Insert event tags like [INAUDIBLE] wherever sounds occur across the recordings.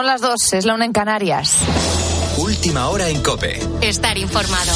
Son las dos, es la una en Canarias. Última hora en Cope. Estar informado.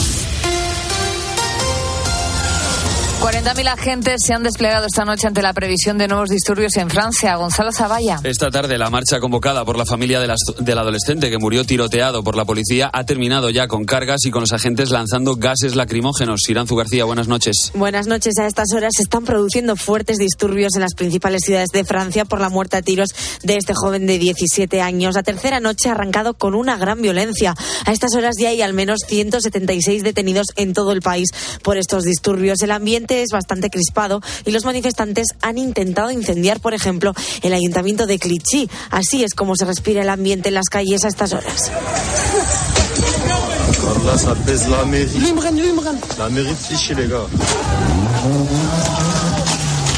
40.000 agentes se han desplegado esta noche ante la previsión de nuevos disturbios en Francia. Gonzalo Zavalla. Esta tarde la marcha convocada por la familia del adolescente que murió tiroteado por la policía ha terminado ya con cargas y con los agentes lanzando gases lacrimógenos. Iranzu García, buenas noches. Buenas noches. A estas horas se están produciendo fuertes disturbios en las principales ciudades de Francia por la muerte a tiros de este joven de 17 años. La tercera noche ha arrancado con una gran violencia. A estas horas ya hay al menos 176 detenidos en todo el país por estos disturbios. El ambiente es bastante crispado y los manifestantes han intentado incendiar, por ejemplo, el ayuntamiento de Clichy. Así es como se respira el ambiente en las calles a estas horas.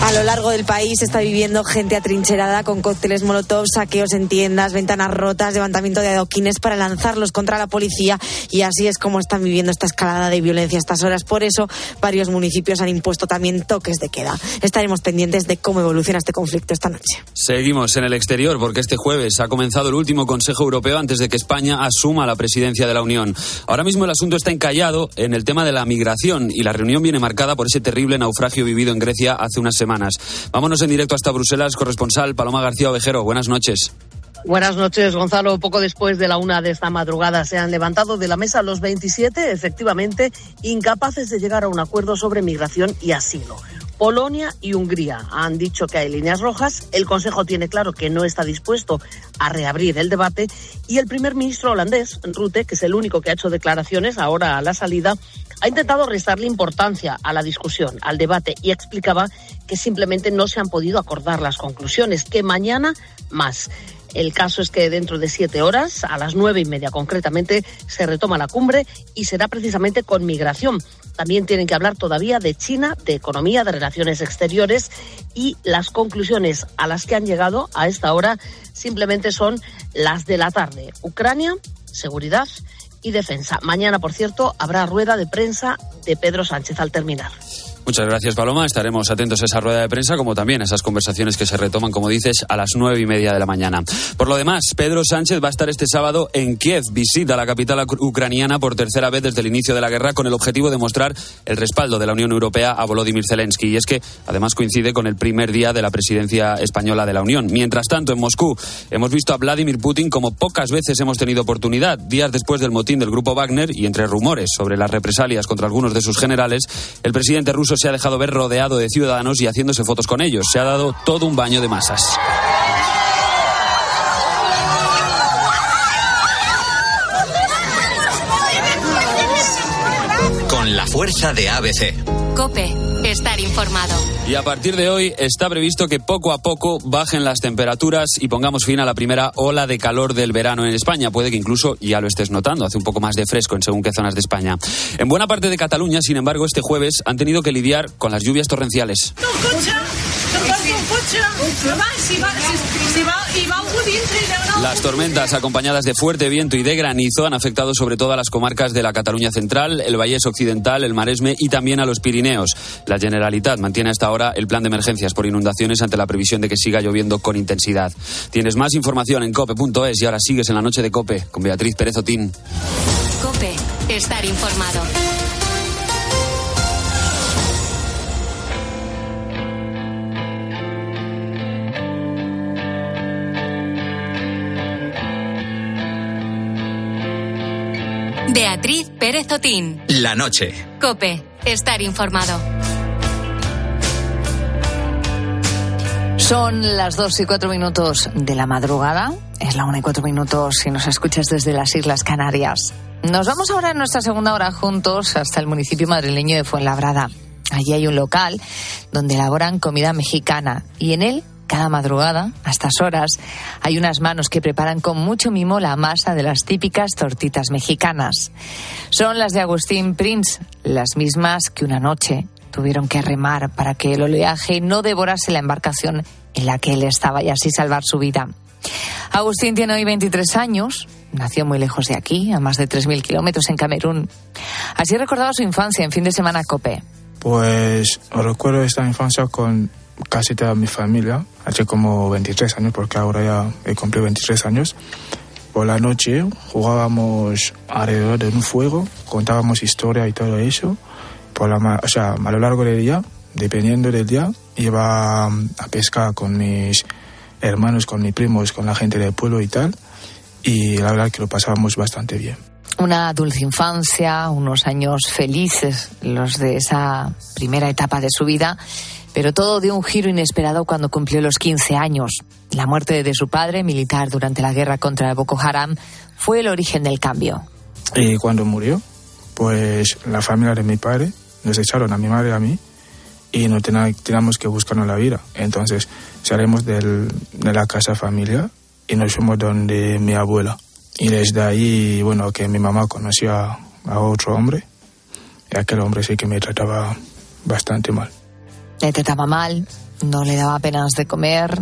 A lo largo del país está viviendo gente atrincherada con cócteles molotov, saqueos en tiendas, ventanas rotas, levantamiento de adoquines para lanzarlos contra la policía y así es como están viviendo esta escalada de violencia a estas horas. Por eso, varios municipios han impuesto también toques de queda. Estaremos pendientes de cómo evoluciona este conflicto esta noche. Seguimos en el exterior porque este jueves ha comenzado el último Consejo Europeo antes de que España asuma la presidencia de la Unión. Ahora mismo el asunto está encallado en el tema de la migración y la reunión viene marcada por ese terrible naufragio vivido en Grecia hace unas semanas. Vámonos en directo hasta Bruselas, corresponsal Paloma García Ovejero. Buenas noches. Buenas noches, Gonzalo. Poco después de la una de esta madrugada se han levantado de la mesa los 27, efectivamente, incapaces de llegar a un acuerdo sobre migración y asilo. Polonia y Hungría han dicho que hay líneas rojas. El Consejo tiene claro que no está dispuesto a reabrir el debate. Y el primer ministro holandés, Rutte, que es el único que ha hecho declaraciones ahora a la salida, ha intentado restarle importancia a la discusión, al debate, y explicaba que simplemente no se han podido acordar las conclusiones, que mañana más. El caso es que dentro de siete horas, a las nueve y media concretamente, se retoma la cumbre y será precisamente con migración. También tienen que hablar todavía de China, de economía, de relaciones exteriores y las conclusiones a las que han llegado a esta hora simplemente son las de la tarde. Ucrania, seguridad y defensa. Mañana, por cierto, habrá rueda de prensa de Pedro Sánchez al terminar. Muchas gracias, Paloma. Estaremos atentos a esa rueda de prensa, como también a esas conversaciones que se retoman, como dices, a las nueve y media de la mañana. Por lo demás, Pedro Sánchez va a estar este sábado en Kiev. Visita la capital ucraniana por tercera vez desde el inicio de la guerra con el objetivo de mostrar el respaldo de la Unión Europea a Volodymyr Zelensky. Y es que, además, coincide con el primer día de la presidencia española de la Unión. Mientras tanto, en Moscú, hemos visto a Vladimir Putin como pocas veces hemos tenido oportunidad. Días después del motín del grupo Wagner y entre rumores sobre las represalias contra algunos de sus generales, el presidente ruso se ha dejado ver rodeado de ciudadanos y haciéndose fotos con ellos. Se ha dado todo un baño de masas. Con la fuerza de ABC. Cope, estar informado. Y a partir de hoy está previsto que poco a poco bajen las temperaturas y pongamos fin a la primera ola de calor del verano en España. Puede que incluso ya lo estés notando, hace un poco más de fresco en según qué zonas de España. En buena parte de Cataluña, sin embargo, este jueves han tenido que lidiar con las lluvias torrenciales. Las tormentas acompañadas de fuerte viento y de granizo han afectado sobre todo a las comarcas de la Cataluña central, el Vallés Occidental, el Maresme y también a los Pirineos. La Generalitat mantiene hasta ahora el plan de emergencias por inundaciones ante la previsión de que siga lloviendo con intensidad. Tienes más información en cope.es y ahora sigues en la noche de Cope con Beatriz Pérez Otín. Cope, estar informado. Beatriz Pérez Otín. La noche. Cope, estar informado. Son las dos y cuatro minutos de la madrugada. Es la una y cuatro minutos si nos escuchas desde las Islas Canarias. Nos vamos ahora en nuestra segunda hora juntos hasta el municipio madrileño de Fuenlabrada. Allí hay un local donde elaboran comida mexicana y en él cada madrugada, a estas horas, hay unas manos que preparan con mucho mimo la masa de las típicas tortitas mexicanas. Son las de Agustín Prince, las mismas que una noche tuvieron que remar para que el oleaje no devorase la embarcación en la que él estaba y así salvar su vida. Agustín tiene hoy 23 años, nació muy lejos de aquí, a más de 3.000 kilómetros en Camerún. Así recordaba su infancia en fin de semana COPE. Pues recuerdo esta infancia con casi toda mi familia, hace como 23 años, porque ahora ya he cumplido 23 años. Por la noche jugábamos alrededor de un fuego, contábamos historia y todo eso. Por la, o sea, a lo largo del día, dependiendo del día, iba a pescar con mis hermanos, con mis primos, con la gente del pueblo y tal. Y la verdad que lo pasábamos bastante bien. Una dulce infancia, unos años felices, los de esa primera etapa de su vida, pero todo dio un giro inesperado cuando cumplió los 15 años. La muerte de su padre, militar durante la guerra contra Boko Haram, fue el origen del cambio. Y cuando murió, pues la familia de mi padre nos echaron a mi madre y a mí y no teníamos que buscarnos la vida. Entonces salimos de la casa familiar y nos fuimos donde mi abuela. Y desde ahí, bueno, que mi mamá conoció a, otro hombre y aquel hombre sí que me trataba bastante mal. Le trataba mal, no le daba apenas de comer.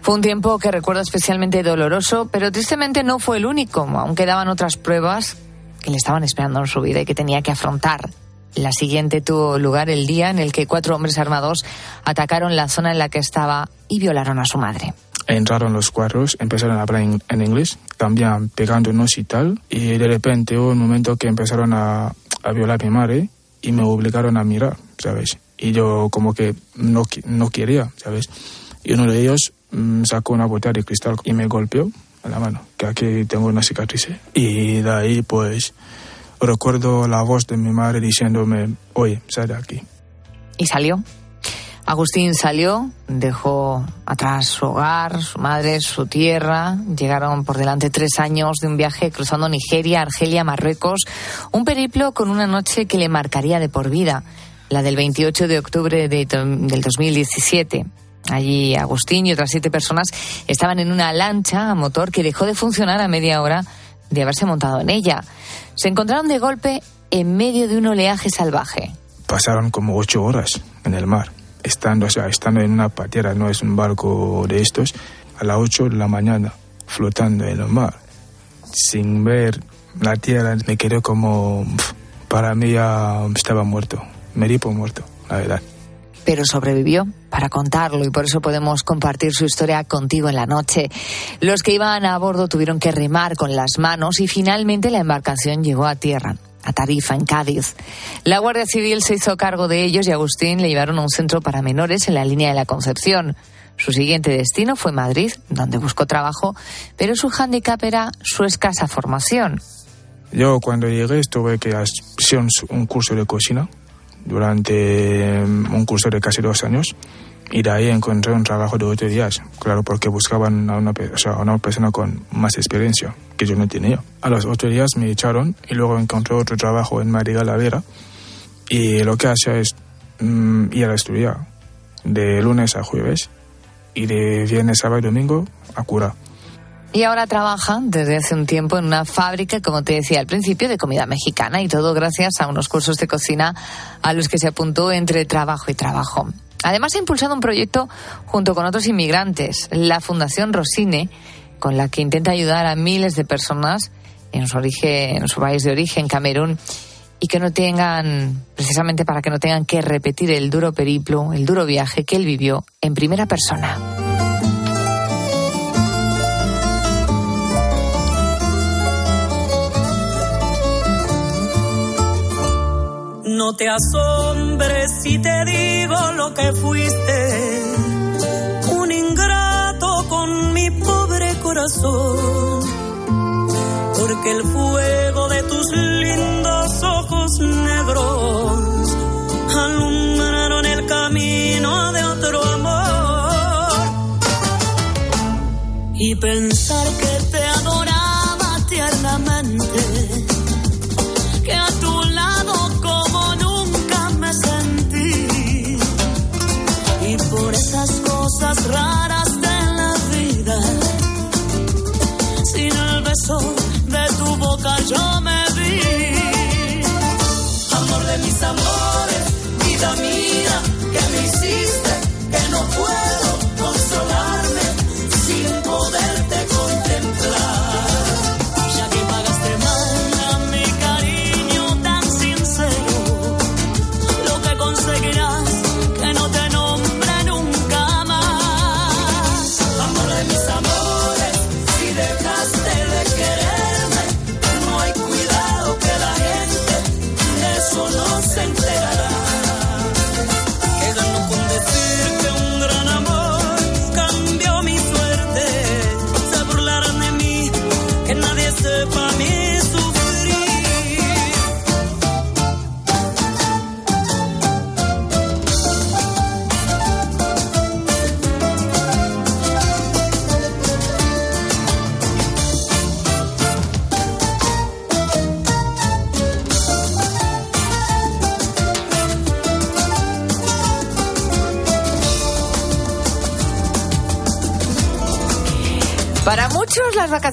Fue un tiempo que recuerdo especialmente doloroso, pero tristemente no fue el único. Aún quedaban otras pruebas que le estaban esperando en su vida y que tenía que afrontar. La siguiente tuvo lugar el día en el que cuatro hombres armados atacaron la zona en la que estaba y violaron a su madre entraron los cuadros, empezaron a hablar en, inglés, también pegándonos y tal, y de repente hubo un momento que empezaron a, a violar a mi madre y me obligaron a mirar, ¿sabes? Y yo como que no, no quería, ¿sabes? Y uno de ellos mm, sacó una botella de cristal y me golpeó en la mano, que aquí tengo una cicatriz. Y de ahí pues recuerdo la voz de mi madre diciéndome, oye, sal de aquí. ¿Y salió? Agustín salió, dejó atrás su hogar, su madre, su tierra. Llegaron por delante tres años de un viaje cruzando Nigeria, Argelia, Marruecos. Un periplo con una noche que le marcaría de por vida, la del 28 de octubre de, del 2017. Allí Agustín y otras siete personas estaban en una lancha a motor que dejó de funcionar a media hora de haberse montado en ella. Se encontraron de golpe en medio de un oleaje salvaje. Pasaron como ocho horas en el mar estando, o sea, estando en una patera, no es un barco de estos, a las 8 de la mañana, flotando en el mar, sin ver la tierra, me quedé como, para mí ya estaba muerto, me di por muerto, la verdad. Pero sobrevivió para contarlo y por eso podemos compartir su historia contigo en la noche. Los que iban a bordo tuvieron que remar con las manos y finalmente la embarcación llegó a tierra a Tarifa, en Cádiz. La Guardia Civil se hizo cargo de ellos y Agustín le llevaron a un centro para menores en la línea de la Concepción. Su siguiente destino fue Madrid, donde buscó trabajo, pero su hándicap era su escasa formación. Yo cuando llegué estuve que hacer un curso de cocina durante mm, un curso de casi dos años y de ahí encontré un trabajo de ocho días, claro, porque buscaban a una, o sea, una persona con más experiencia que yo no tenía. A los ocho días me echaron y luego encontré otro trabajo en Madrid la y lo que hacía es mm, ir a estudiar de lunes a jueves y de viernes, sábado y domingo a cura. Y ahora trabaja desde hace un tiempo en una fábrica, como te decía al principio, de comida mexicana y todo gracias a unos cursos de cocina a los que se apuntó entre trabajo y trabajo. Además, ha impulsado un proyecto junto con otros inmigrantes, la Fundación Rosine, con la que intenta ayudar a miles de personas en su, origen, en su país de origen, Camerún, y que no tengan, precisamente para que no tengan que repetir el duro periplo, el duro viaje que él vivió en primera persona. No te asombres si te digo lo que fuiste, un ingrato con mi pobre corazón, porque el fuego de tus lindos ojos negros alumbraron el camino de otro amor. Y pensar que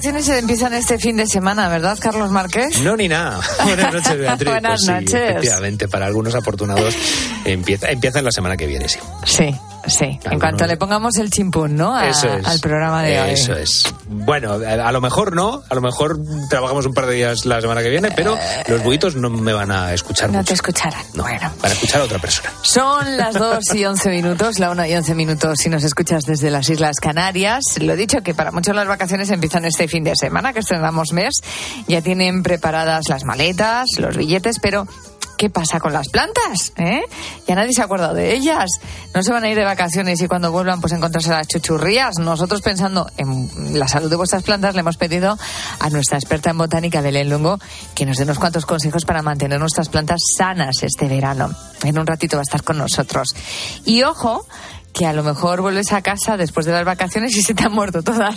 vacaciones se empiezan este fin de semana, ¿verdad, Carlos Márquez? No, ni nada. [LAUGHS] Buenas noches, Beatriz. Buenas Pues sí, noches. efectivamente, para algunos afortunados empieza, empiezan la semana que viene, sí. Sí, sí. En cuanto le pongamos el chimpún, ¿no? A- Eso es. Al programa de hoy. Eso es. Bueno, a, lo mejor no, a lo mejor trabajamos un par de días la semana que viene, pero los buitos no me van a escuchar No mucho. te escucharán. No, Bueno. van a escuchar a otra persona. Son las 2 y 11 [LAUGHS] minutos, la 1 y 11 minutos si nos escuchas desde las Islas Canarias. Lo he dicho que para muchos las vacaciones empiezan este fin de semana, que estrenamos mes. Ya tienen preparadas las maletas, los billetes, pero ¿qué pasa con las plantas? ¿Eh? Ya nadie se ha acordado de ellas. No se van a ir de vacaciones y cuando vuelvan pues encontrarse las chuchurrías. Nosotros pensando en la salud de vuestras plantas le hemos pedido a nuestra experta en botánica Belén Lungo que nos dé unos cuantos consejos para mantener nuestras plantas sanas este verano. En un ratito va a estar con nosotros. Y ojo que a lo mejor vuelves a casa después de las vacaciones y se te han muerto todas.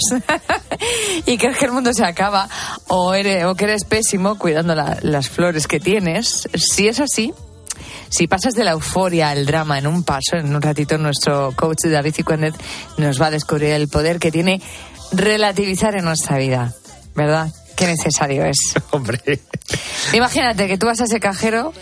[LAUGHS] y crees que el mundo se acaba o, eres, o que eres pésimo cuidando la- las flores que tienes. Si es así, si pasas de la euforia al drama en un paso, en un ratito nuestro coach David Cicuendet nos va a descubrir el poder que tiene relativizar en nuestra vida, ¿verdad? Qué necesario es. [LAUGHS] Hombre. Imagínate que tú vas a ese cajero,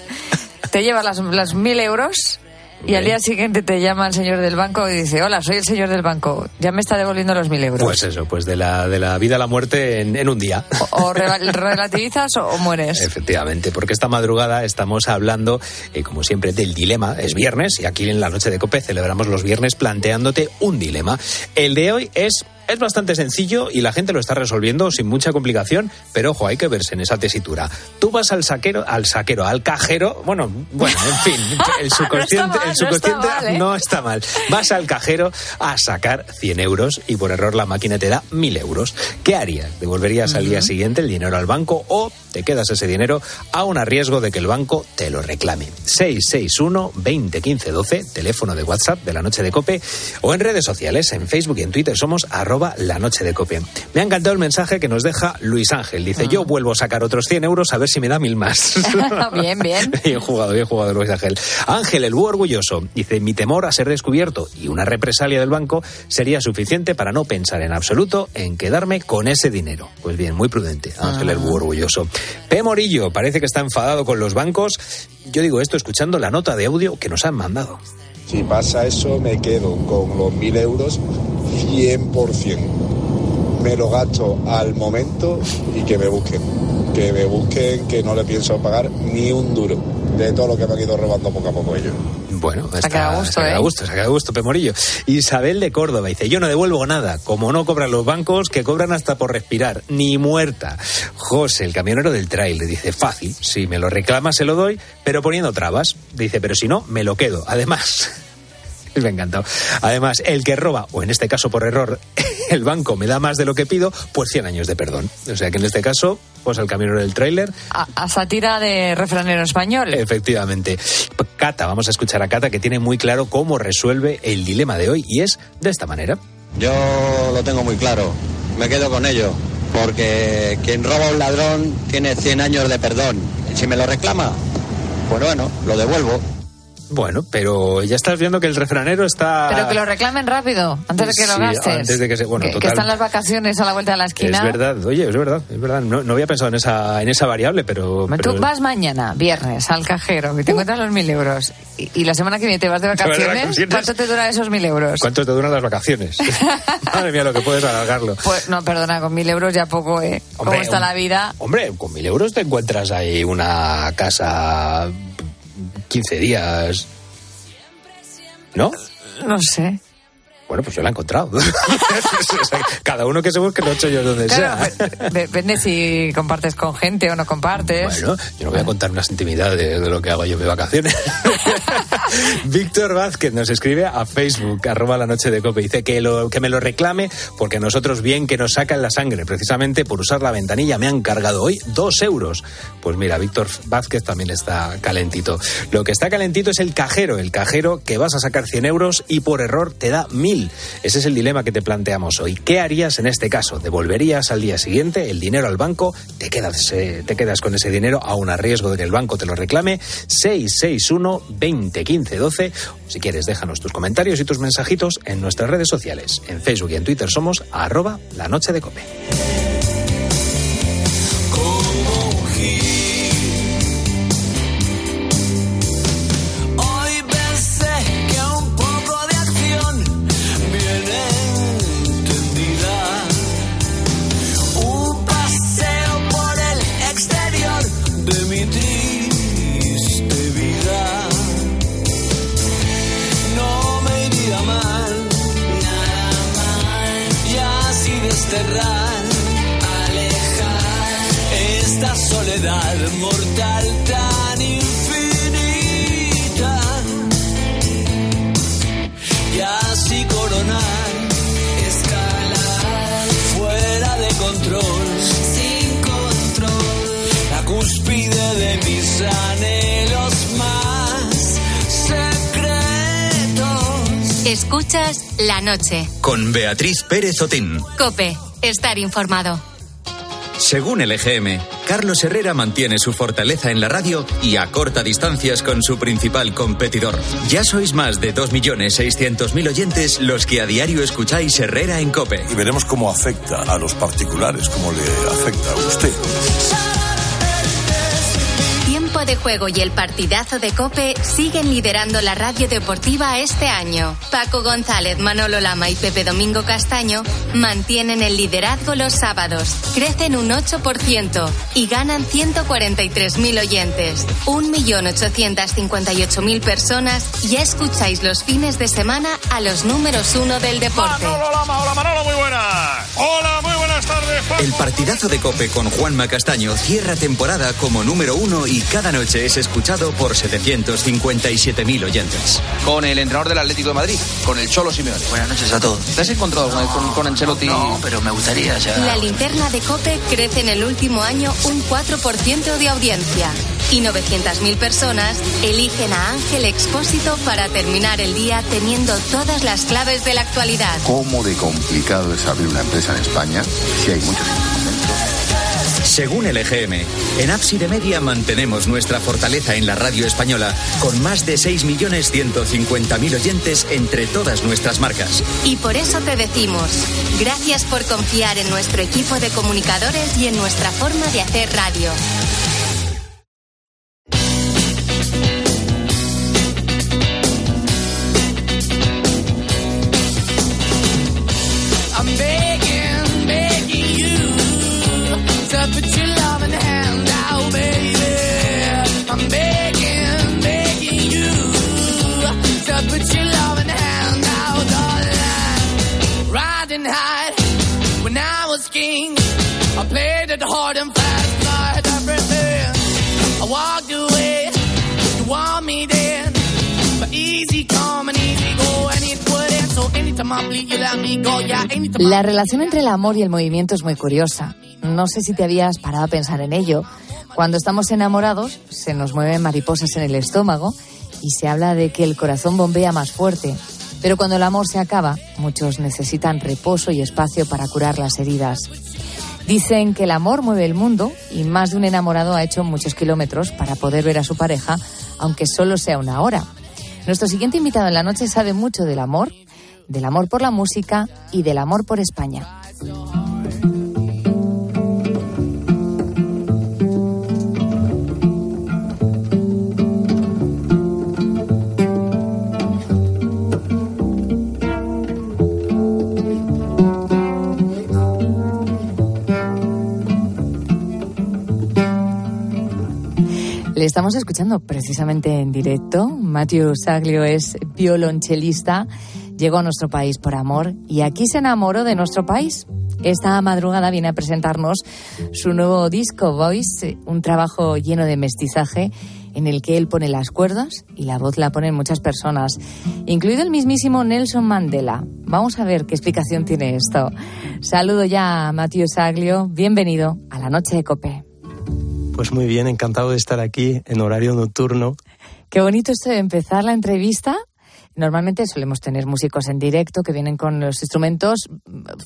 te llevas las, las mil euros y al día siguiente te llama el señor del banco y dice, hola, soy el señor del banco, ya me está devolviendo los mil euros. Pues eso, pues de la, de la vida a la muerte en, en un día. o reva- relativizas o, o mueres. [LAUGHS] Efectivamente, porque esta madrugada estamos hablando, eh, como siempre, del dilema. Es viernes y aquí en la noche de COPE celebramos los viernes planteándote un dilema. El de hoy es... Es bastante sencillo y la gente lo está resolviendo sin mucha complicación, pero ojo, hay que verse en esa tesitura. Tú vas al saquero, al saquero, al cajero, bueno, bueno, en fin, el subconsciente, mal, el no subconsciente está mal, ¿eh? no está mal. Vas al cajero a sacar 100 euros y por error la máquina te da 1000 euros. ¿Qué harías? ¿Devolverías al día siguiente el dinero al banco o te quedas ese dinero aún a riesgo de que el banco te lo reclame? 661 20 15 12, teléfono de WhatsApp de la noche de Cope o en redes sociales, en Facebook y en Twitter somos arroba la noche de Cope. Me ha encantado el mensaje que nos deja Luis Ángel. Dice, yo vuelvo a sacar otros 100 euros a ver si me da mil más. [LAUGHS] bien, bien. [LAUGHS] Bien jugado, bien jugado Luis Ángel. Ángel, el búho orgulloso, dice, mi temor a ser descubierto y una represalia del banco sería suficiente para no pensar en absoluto en quedarme con ese dinero. Pues bien, muy prudente, Ángel, el búho orgulloso. P. Morillo, parece que está enfadado con los bancos. Yo digo esto escuchando la nota de audio que nos han mandado. Si pasa eso, me quedo con los mil euros 100%. Me lo gasto al momento y que me busquen. Que me busquen, que no le pienso pagar ni un duro de todo lo que me han ido robando poco a poco ellos. Bueno, Se ha quedado a gusto, se ha quedado a ¿eh? gusto, se ha quedado a gusto, Pemorillo. Isabel de Córdoba dice, yo no devuelvo nada, como no cobran los bancos, que cobran hasta por respirar, ni muerta. José, el camionero del trail, le dice, fácil, si me lo reclama se lo doy, pero poniendo trabas. Dice, pero si no, me lo quedo. Además... Me ha encantado. Además, el que roba, o en este caso por error, [LAUGHS] el banco me da más de lo que pido, pues 100 años de perdón. O sea que en este caso, pues el camionero del tráiler A, a sátira de refranero español. Efectivamente. Cata, vamos a escuchar a Cata que tiene muy claro cómo resuelve el dilema de hoy y es de esta manera. Yo lo tengo muy claro, me quedo con ello, porque quien roba a un ladrón tiene 100 años de perdón. Y si me lo reclama, pues bueno, lo devuelvo. Bueno, pero ya estás viendo que el refranero está... Pero que lo reclamen rápido, antes de que lo Sí, gastes. antes de que se- bueno, que, que total. están las vacaciones a la vuelta de la esquina. Es verdad, oye, es verdad, es verdad. No, no había pensado en esa, en esa variable, pero... Tú pero- vas mañana, viernes, al cajero, que te encuentras los mil euros. Y, y la semana que viene te vas de [LAUGHS] vacaciones. ¿Cuánto te duran esos mil euros? ¿Cuánto te duran las vacaciones? [LAUGHS] Madre mía, lo que puedes alargarlo. Pues no, perdona, con mil euros ya poco, ¿eh? ¿Cómo está un- la vida? Hombre, con mil euros te encuentras ahí una casa 15 días. ¿No? No sé. Bueno, pues yo la he encontrado. [LAUGHS] Cada uno que se busque los chollos donde Claro, sea. de- depende si compartes con gente o no compartes. Bueno, yo no voy a contar unas intimidades de lo que hago yo en mis vacaciones. [LAUGHS] Víctor Vázquez nos escribe a Facebook, arroba la noche de cope. Dice que, lo, que me lo reclame porque nosotros bien que nos sacan la sangre. Precisamente por usar la ventanilla me han cargado hoy dos euros. Pues mira, Víctor Vázquez también está calentito. Lo que está calentito es el cajero. El cajero que vas a sacar 100 euros y por error te da 1000. Ese es el dilema que te planteamos hoy. ¿Qué harías en este caso? ¿Devolverías al día siguiente el dinero al banco? ¿Te quedas, eh, te quedas con ese dinero aún a riesgo de que el banco te lo reclame? 661 20 15 12. Si quieres, déjanos tus comentarios y tus mensajitos en nuestras redes sociales. En Facebook y en Twitter somos arroba la noche de cope. Escuchas la noche. Con Beatriz Pérez Otín. Cope, estar informado. Según el EGM, Carlos Herrera mantiene su fortaleza en la radio y acorta distancias con su principal competidor. Ya sois más de 2.600.000 oyentes los que a diario escucháis Herrera en Cope. Y veremos cómo afecta a los particulares, cómo le afecta a usted. De juego y el partidazo de Cope siguen liderando la radio deportiva este año. Paco González, Manolo Lama y Pepe Domingo Castaño mantienen el liderazgo los sábados, crecen un 8% y ganan 143.000 oyentes. 1.858.000 personas ya escucháis los fines de semana a los números uno del deporte. Hola Manolo, muy buenas. Hola, muy buenas tardes. Paco. El partidazo de Cope con Juanma Castaño cierra temporada como número uno y cada noche es escuchado por 757.000 oyentes. con el entrenador del Atlético de Madrid, con el Cholo Simeone. Buenas noches a todos. ¿Te has encontrado con, con Ancelotti? No, pero me gustaría ya. La linterna de Cope crece en el último año un 4% de audiencia y 900.000 personas eligen a Ángel Expósito para terminar el día teniendo todas las claves de la actualidad. ¿Cómo de complicado es abrir una empresa en España si hay muchos Según el EGM, en Ábside Media mantenemos nuestra fortaleza en la radio española con más de 6.150.000 oyentes entre todas nuestras marcas. Y por eso te decimos, gracias por confiar en nuestro equipo de comunicadores y en nuestra forma de hacer radio. It hard and fast, I had everything. I walked away, you want me then, but easy come and easy go, and it. So anytime I bleed, you let me go, yeah. Anytime La relación entre el amor y el movimiento es muy curiosa. No sé si te habías parado a pensar en ello. Cuando estamos enamorados, se nos mueven mariposas en el estómago y se habla de que el corazón bombea más fuerte. Pero cuando el amor se acaba, muchos necesitan reposo y espacio para curar las heridas. Dicen que el amor mueve el mundo y más de un enamorado ha hecho muchos kilómetros para poder ver a su pareja, aunque solo sea una hora. Nuestro siguiente invitado en la noche sabe mucho del amor, del amor por la música y del amor por España. Le estamos escuchando precisamente en directo. Matthew Saglio es violonchelista, llegó a nuestro país por amor y aquí se enamoró de nuestro país. Esta madrugada viene a presentarnos su nuevo disco Voice, un trabajo lleno de mestizaje en el que él pone las cuerdas y la voz la ponen muchas personas, incluido el mismísimo Nelson Mandela. Vamos a ver qué explicación tiene esto. Saludo ya a Matthew Saglio, bienvenido a la noche de Cope. Pues muy bien, encantado de estar aquí en horario nocturno. Qué bonito esto de empezar la entrevista Normalmente solemos tener músicos en directo que vienen con los instrumentos,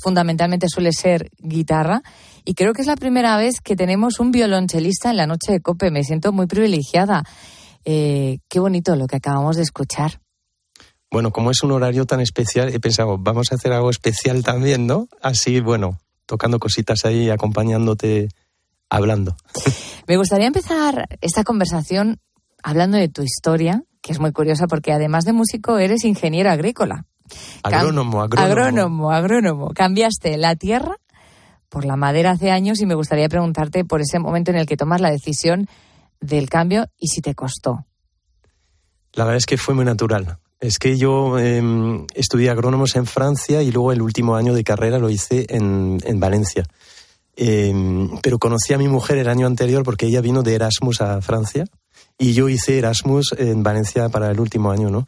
fundamentalmente suele ser guitarra, y creo que es la primera vez que tenemos un violonchelista en la noche de Cope. Me siento muy privilegiada. Eh, qué bonito lo que acabamos de escuchar. Bueno, como es un horario tan especial, he pensado, vamos a hacer algo especial también, ¿no? Así, bueno, tocando cositas ahí, acompañándote, hablando. [LAUGHS] Me gustaría empezar esta conversación hablando de tu historia, que es muy curiosa porque además de músico eres ingeniero agrícola. Agrónomo, agrónomo. Agrónomo, agrónomo. Cambiaste la tierra por la madera hace años y me gustaría preguntarte por ese momento en el que tomas la decisión del cambio y si te costó. La verdad es que fue muy natural. Es que yo em, estudié agrónomos en Francia y luego el último año de carrera lo hice en, en Valencia. Em, pero conocí a mi mujer el año anterior porque ella vino de Erasmus a Francia y yo hice Erasmus en Valencia para el último año, ¿no?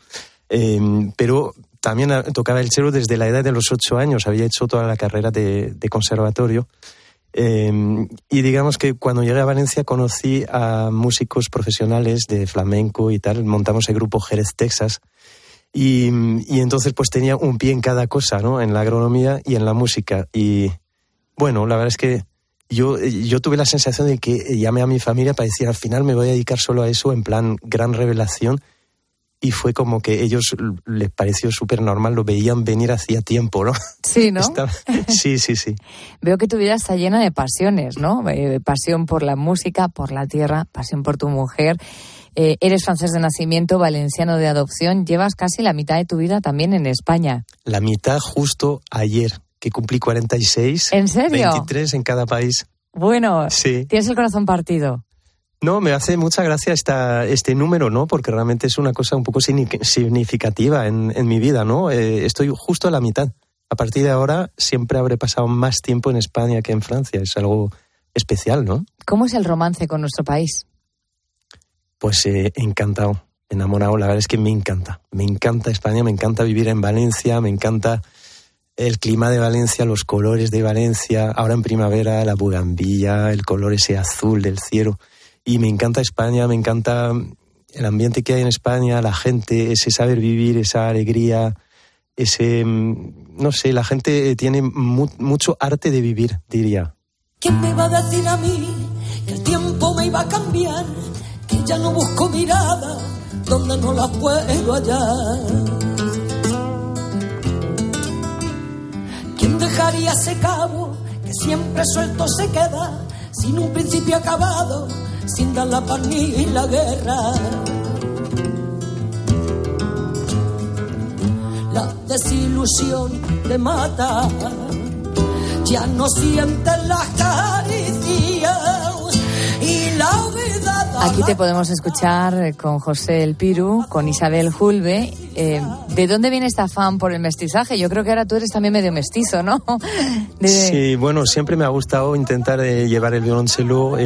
Em, pero también tocaba el cello desde la edad de los ocho años, había hecho toda la carrera de, de conservatorio. y digamos que cuando llegué a Valencia conocí a músicos profesionales de flamenco y tal, montamos el grupo Jerez, Texas, y, entonces pues tenía un pie en cada cosa, ¿no? En la agronomía y en la música. Y bueno, la verdad es que yo, yo tuve la sensación de que llamé a mi familia para decir al final me voy a dedicar solo a eso en plan gran revelación. Y fue como que ellos les pareció súper normal, lo veían venir hacía tiempo, ¿no? Sí, ¿no? sí, sí, sí. [LAUGHS] Veo que tu vida está llena de pasiones, ¿no? Eh, pasión por la música, por la tierra, pasión por tu mujer. Eh, eres francés de nacimiento, valenciano de adopción. Llevas casi la mitad de tu vida también en España. La mitad justo ayer, que cumplí 46. ¿En serio? 23 en cada país. Bueno, sí. tienes el corazón partido. No, me hace mucha gracia esta, este número, ¿no? Porque realmente es una cosa un poco significativa en, en mi vida, ¿no? Eh, estoy justo a la mitad. A partir de ahora siempre habré pasado más tiempo en España que en Francia. Es algo especial, ¿no? ¿Cómo es el romance con nuestro país? Pues eh, encantado, enamorado. La verdad es que me encanta. Me encanta España, me encanta vivir en Valencia, me encanta el clima de Valencia, los colores de Valencia. Ahora en primavera, la bugambilla, el color ese azul del cielo. Y me encanta España, me encanta el ambiente que hay en España, la gente, ese saber vivir, esa alegría, ese, mm, no sé, la gente tiene mucho arte de vivir, diría. ¿Quién me va a decir a mí que el tiempo me iba a cambiar? que ya no busco mirada donde no la puedo hallar. ¿Quién dejaría ese cabo que siempre suelto se queda, sin un principio acabado, sin dar la paz ni la guerra? La desilusión te mata, ya no sientes las caricias y la Aquí te podemos escuchar eh, con José El Piru, con Isabel Julve. Eh, ¿De dónde viene esta afán por el mestizaje? Yo creo que ahora tú eres también medio mestizo, ¿no? [LAUGHS] Sí, bueno, siempre me ha gustado intentar eh, llevar el violoncelo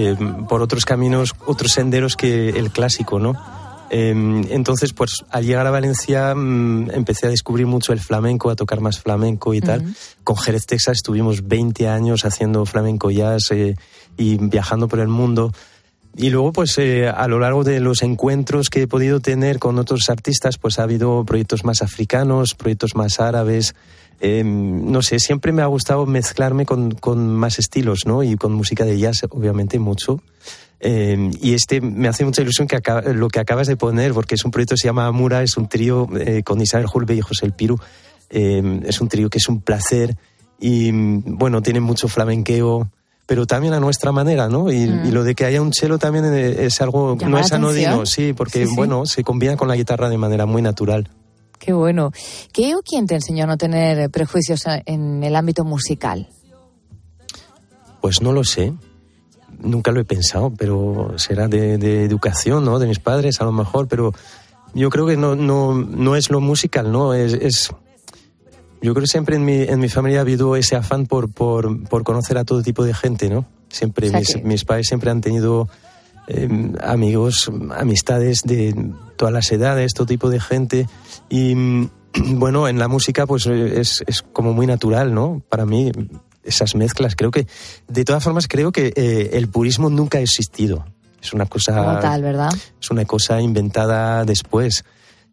por otros caminos, otros senderos que el clásico, ¿no? Em, entonces, pues al llegar a Valencia mm, empecé a descubrir mucho el flamenco, a tocar más flamenco y tal. Con Jerez, Texas estuvimos 20 años haciendo flamenco jazz y viajando por el mundo. Y luego, pues eh, a lo largo de los encuentros que he podido tener con otros artistas, pues ha habido proyectos más africanos, proyectos más árabes. Em, no sé, siempre me ha gustado mezclarme con, con, más estilos, ¿no? Y con música de jazz, obviamente, mucho. Em, y este me hace mucha ilusión que lo que acabas de poner, porque es un proyecto que se llama Amura, es un trío eh, con Isabel Julbe y José El Piru. Em, es un trío que es un placer y, bueno, tiene mucho flamenqueo pero también a nuestra manera, ¿no? Y, mm. lo de que haya un chelo también eh, es algo, no es anodino, sí, porque, bueno, se combina con la guitarra de manera muy natural. Qué bueno. ¿Qué o quién te enseñó a no tener prejuicios en el ámbito musical? Pues no lo sé. Nunca lo he pensado, pero será de, educación, ¿no? De mis padres, a lo mejor, pero yo creo que no, no, no es lo musical, ¿no? es yo creo que siempre en mi, en mi familia ha habido ese afán por, por, por conocer a todo tipo de gente, ¿no? Siempre, mis, padres siempre han tenido em, amigos, amistades de todas las edades, todo tipo de gente. Y [CLEARS THROAT] bueno, en la música pues es, es como muy natural, ¿no? Para mí, esas mezclas. Creo que, de todas formas, creo que eh, el purismo nunca ha existido. Es una cosa. ¿verdad? Es una cosa inventada después.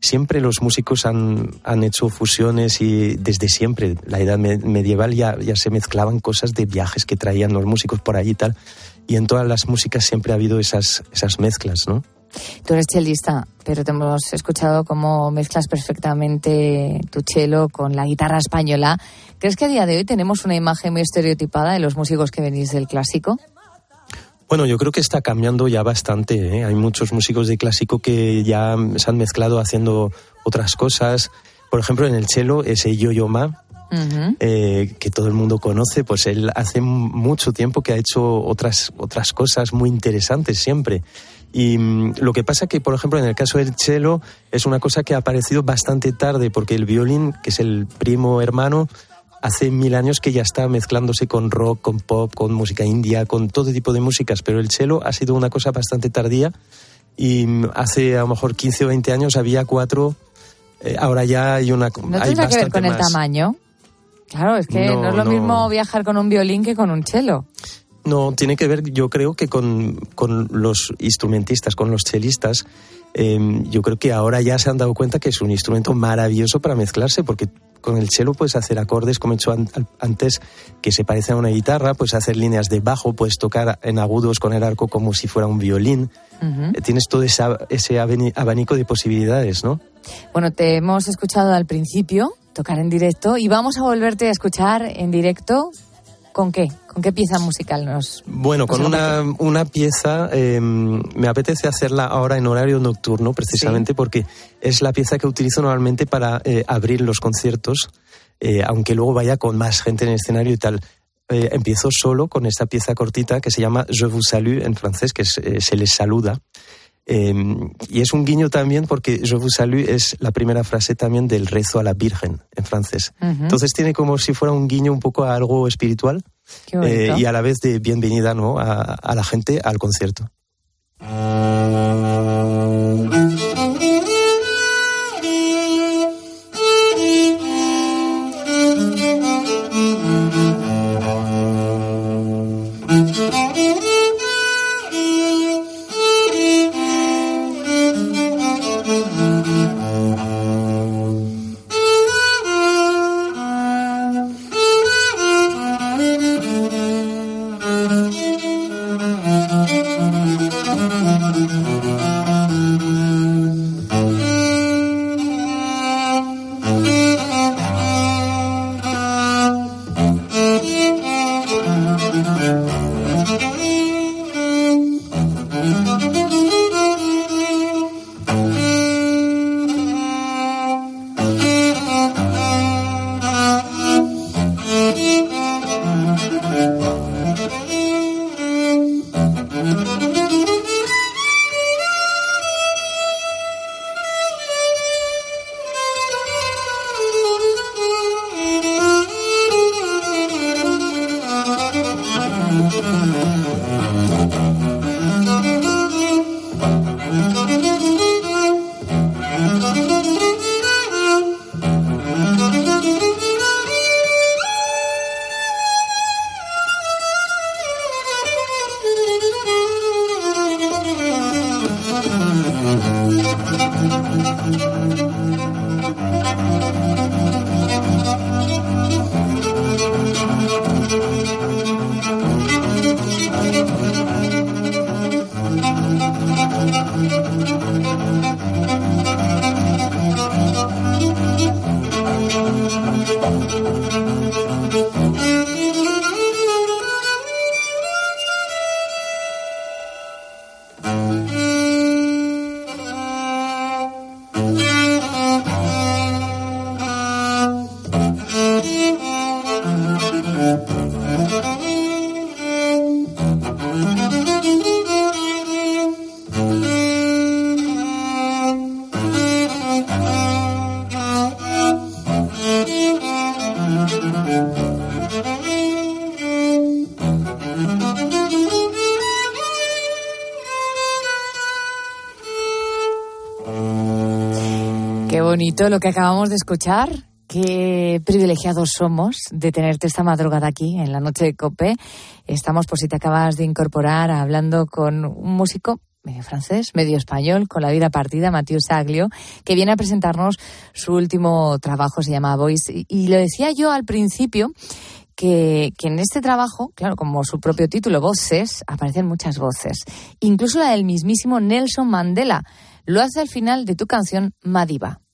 Siempre los músicos han, han hecho fusiones y desde siempre, la edad me- medieval ya, ya se mezclaban cosas de viajes que traían los músicos por allí y tal. Y en todas las músicas siempre ha habido esas, esas mezclas, ¿no? Tú eres chelista, pero te hemos escuchado cómo mezclas perfectamente tu chelo con la guitarra española. ¿Crees que a día de hoy tenemos una imagen muy estereotipada de los músicos que venís del clásico? Bueno, yo creo que está cambiando ya bastante. ¿eh? Hay muchos músicos de clásico que ya se han mezclado haciendo otras cosas. Por ejemplo, en el cello, ese Yo-Yo Ma, eh, que todo el mundo conoce, pues él hace mucho tiempo que ha hecho otras, otras cosas muy interesantes siempre. Y mm, lo que pasa que, por ejemplo, en el caso del cello, es una cosa que ha aparecido bastante tarde, porque el violín, que es el primo hermano, hace mil años que ya está mezclándose con rock, con pop, con música india, con todo tipo de músicas, pero el cello ha sido una cosa bastante tardía y mm, hace a lo mejor 15 o 20 años había cuatro, eh, ahora ya hay una... ¿No hay tiene que ver con el tamaño? Claro, es que no, No, es lo no. mismo viajar con un violín que con un chelo. No, tiene que ver, yo creo que con, con los instrumentistas, con los chelistas. eh, yo creo que ahora ya se han dado cuenta que es un instrumento maravilloso para mezclarse, porque con el cello puedes hacer acordes, como he hecho an- antes, que se parecen a una guitarra, puedes hacer líneas de bajo, puedes tocar en agudos con el arco como si fuera un violín. Eh, Tienes todo ese abani- abanico de posibilidades, ¿no? Bueno, te hemos escuchado al principio tocar en directo y vamos a volverte a escuchar en directo. ¿Con qué? ¿Con qué pieza musical nos.? Bueno, nos con una, una pieza eh, me apetece hacerla ahora en horario nocturno, precisamente porque es la pieza que utilizo normalmente para eh, abrir los conciertos, eh, aunque luego vaya con más gente en el escenario y tal. Eh, empiezo solo con esta pieza cortita que se llama Je vous salue en francés, que es, se les saluda. Eh, y es un guiño también porque Je vous salue es la primera frase también del rezo a la Virgen en francés. Entonces tiene como si fuera un guiño un poco a algo espiritual eh, y a la vez de bienvenida ¿no? a, a la gente al concierto. [LAUGHS] Qué bonito lo que acabamos de escuchar. Qué privilegiados somos de tenerte esta madrugada aquí en la noche de Cope. Estamos, por si te acabas de incorporar, hablando con un músico medio francés, medio español, con la vida partida, Mathieu Saglio, que viene a presentarnos su último trabajo, se llama Voice. Y, lo decía yo al principio, que, que, en este trabajo, claro, como su propio título, Voces, aparecen muchas voces. Incluso la del mismísimo Nelson Mandela. Lo hace al final de tu canción Madiba.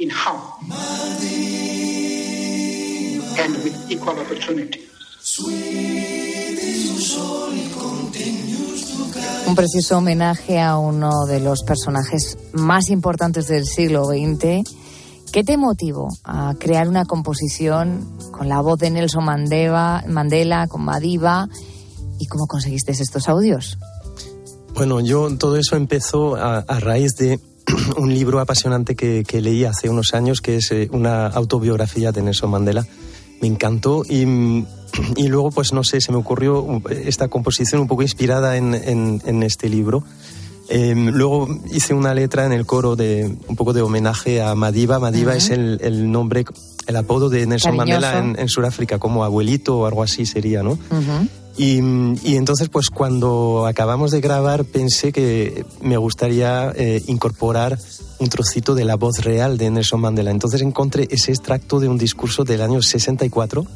in harmony and with equal opportunity. Un precioso homenaje a uno de los personajes más importantes del siglo XX ¿Qué te motivó a crear una composición con la voz de Nelson Mandela, Mandela con Madiba? ¿Y cómo conseguiste estos audios? Bueno, yo todo eso empezó a, raíz de [CLEARS THROAT] un libro apasionante que, leí hace unos años, que es eh, una autobiografía de Nelson Mandela. Me encantó y, [CLEARS THROAT] y, luego, pues no sé, se me ocurrió esta composición un poco inspirada en, en este libro. Em, luego hice una letra en el coro de un poco de homenaje a Madiba. Madiba es el, nombre, el apodo de Nelson Mandela en, Sudáfrica, como abuelito o algo así sería, ¿no? Y, entonces, pues cuando acabamos de grabar, pensé que me gustaría eh, incorporar un trocito de la voz real de Nelson Mandela. Entonces encontré ese extracto de un discurso del año 64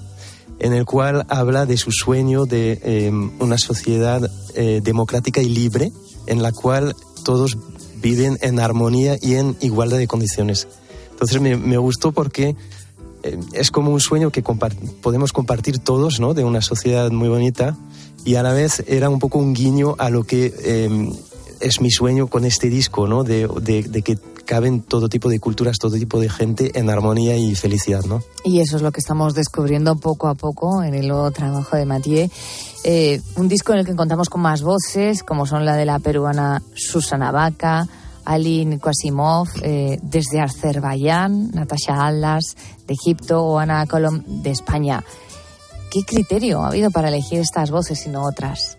en el cual habla de su sueño de em, una sociedad eh, democrática y libre en la cual todos viven en armonía y en igualdad de condiciones. Entonces me, me gustó porque eh, es como un sueño que podemos compartir todos, ¿no? De una sociedad muy bonita y a la vez era un poco un guiño a lo que em, es mi sueño con este disco, ¿no? De, de, que caben todo tipo de culturas, todo tipo de gente en armonía y felicidad, ¿no? Y eso es lo que estamos descubriendo poco a poco en el nuevo trabajo de Mathieu. Eh, un disco en el que encontramos con más voces, como son la de la peruana Susana Vaca, Ali Kwasimov, eh, desde Azerbaiyán, Natasha Aldas, de Egipto o Ana Colom, de España. ¿Qué criterio ha habido para elegir estas voces y no otras?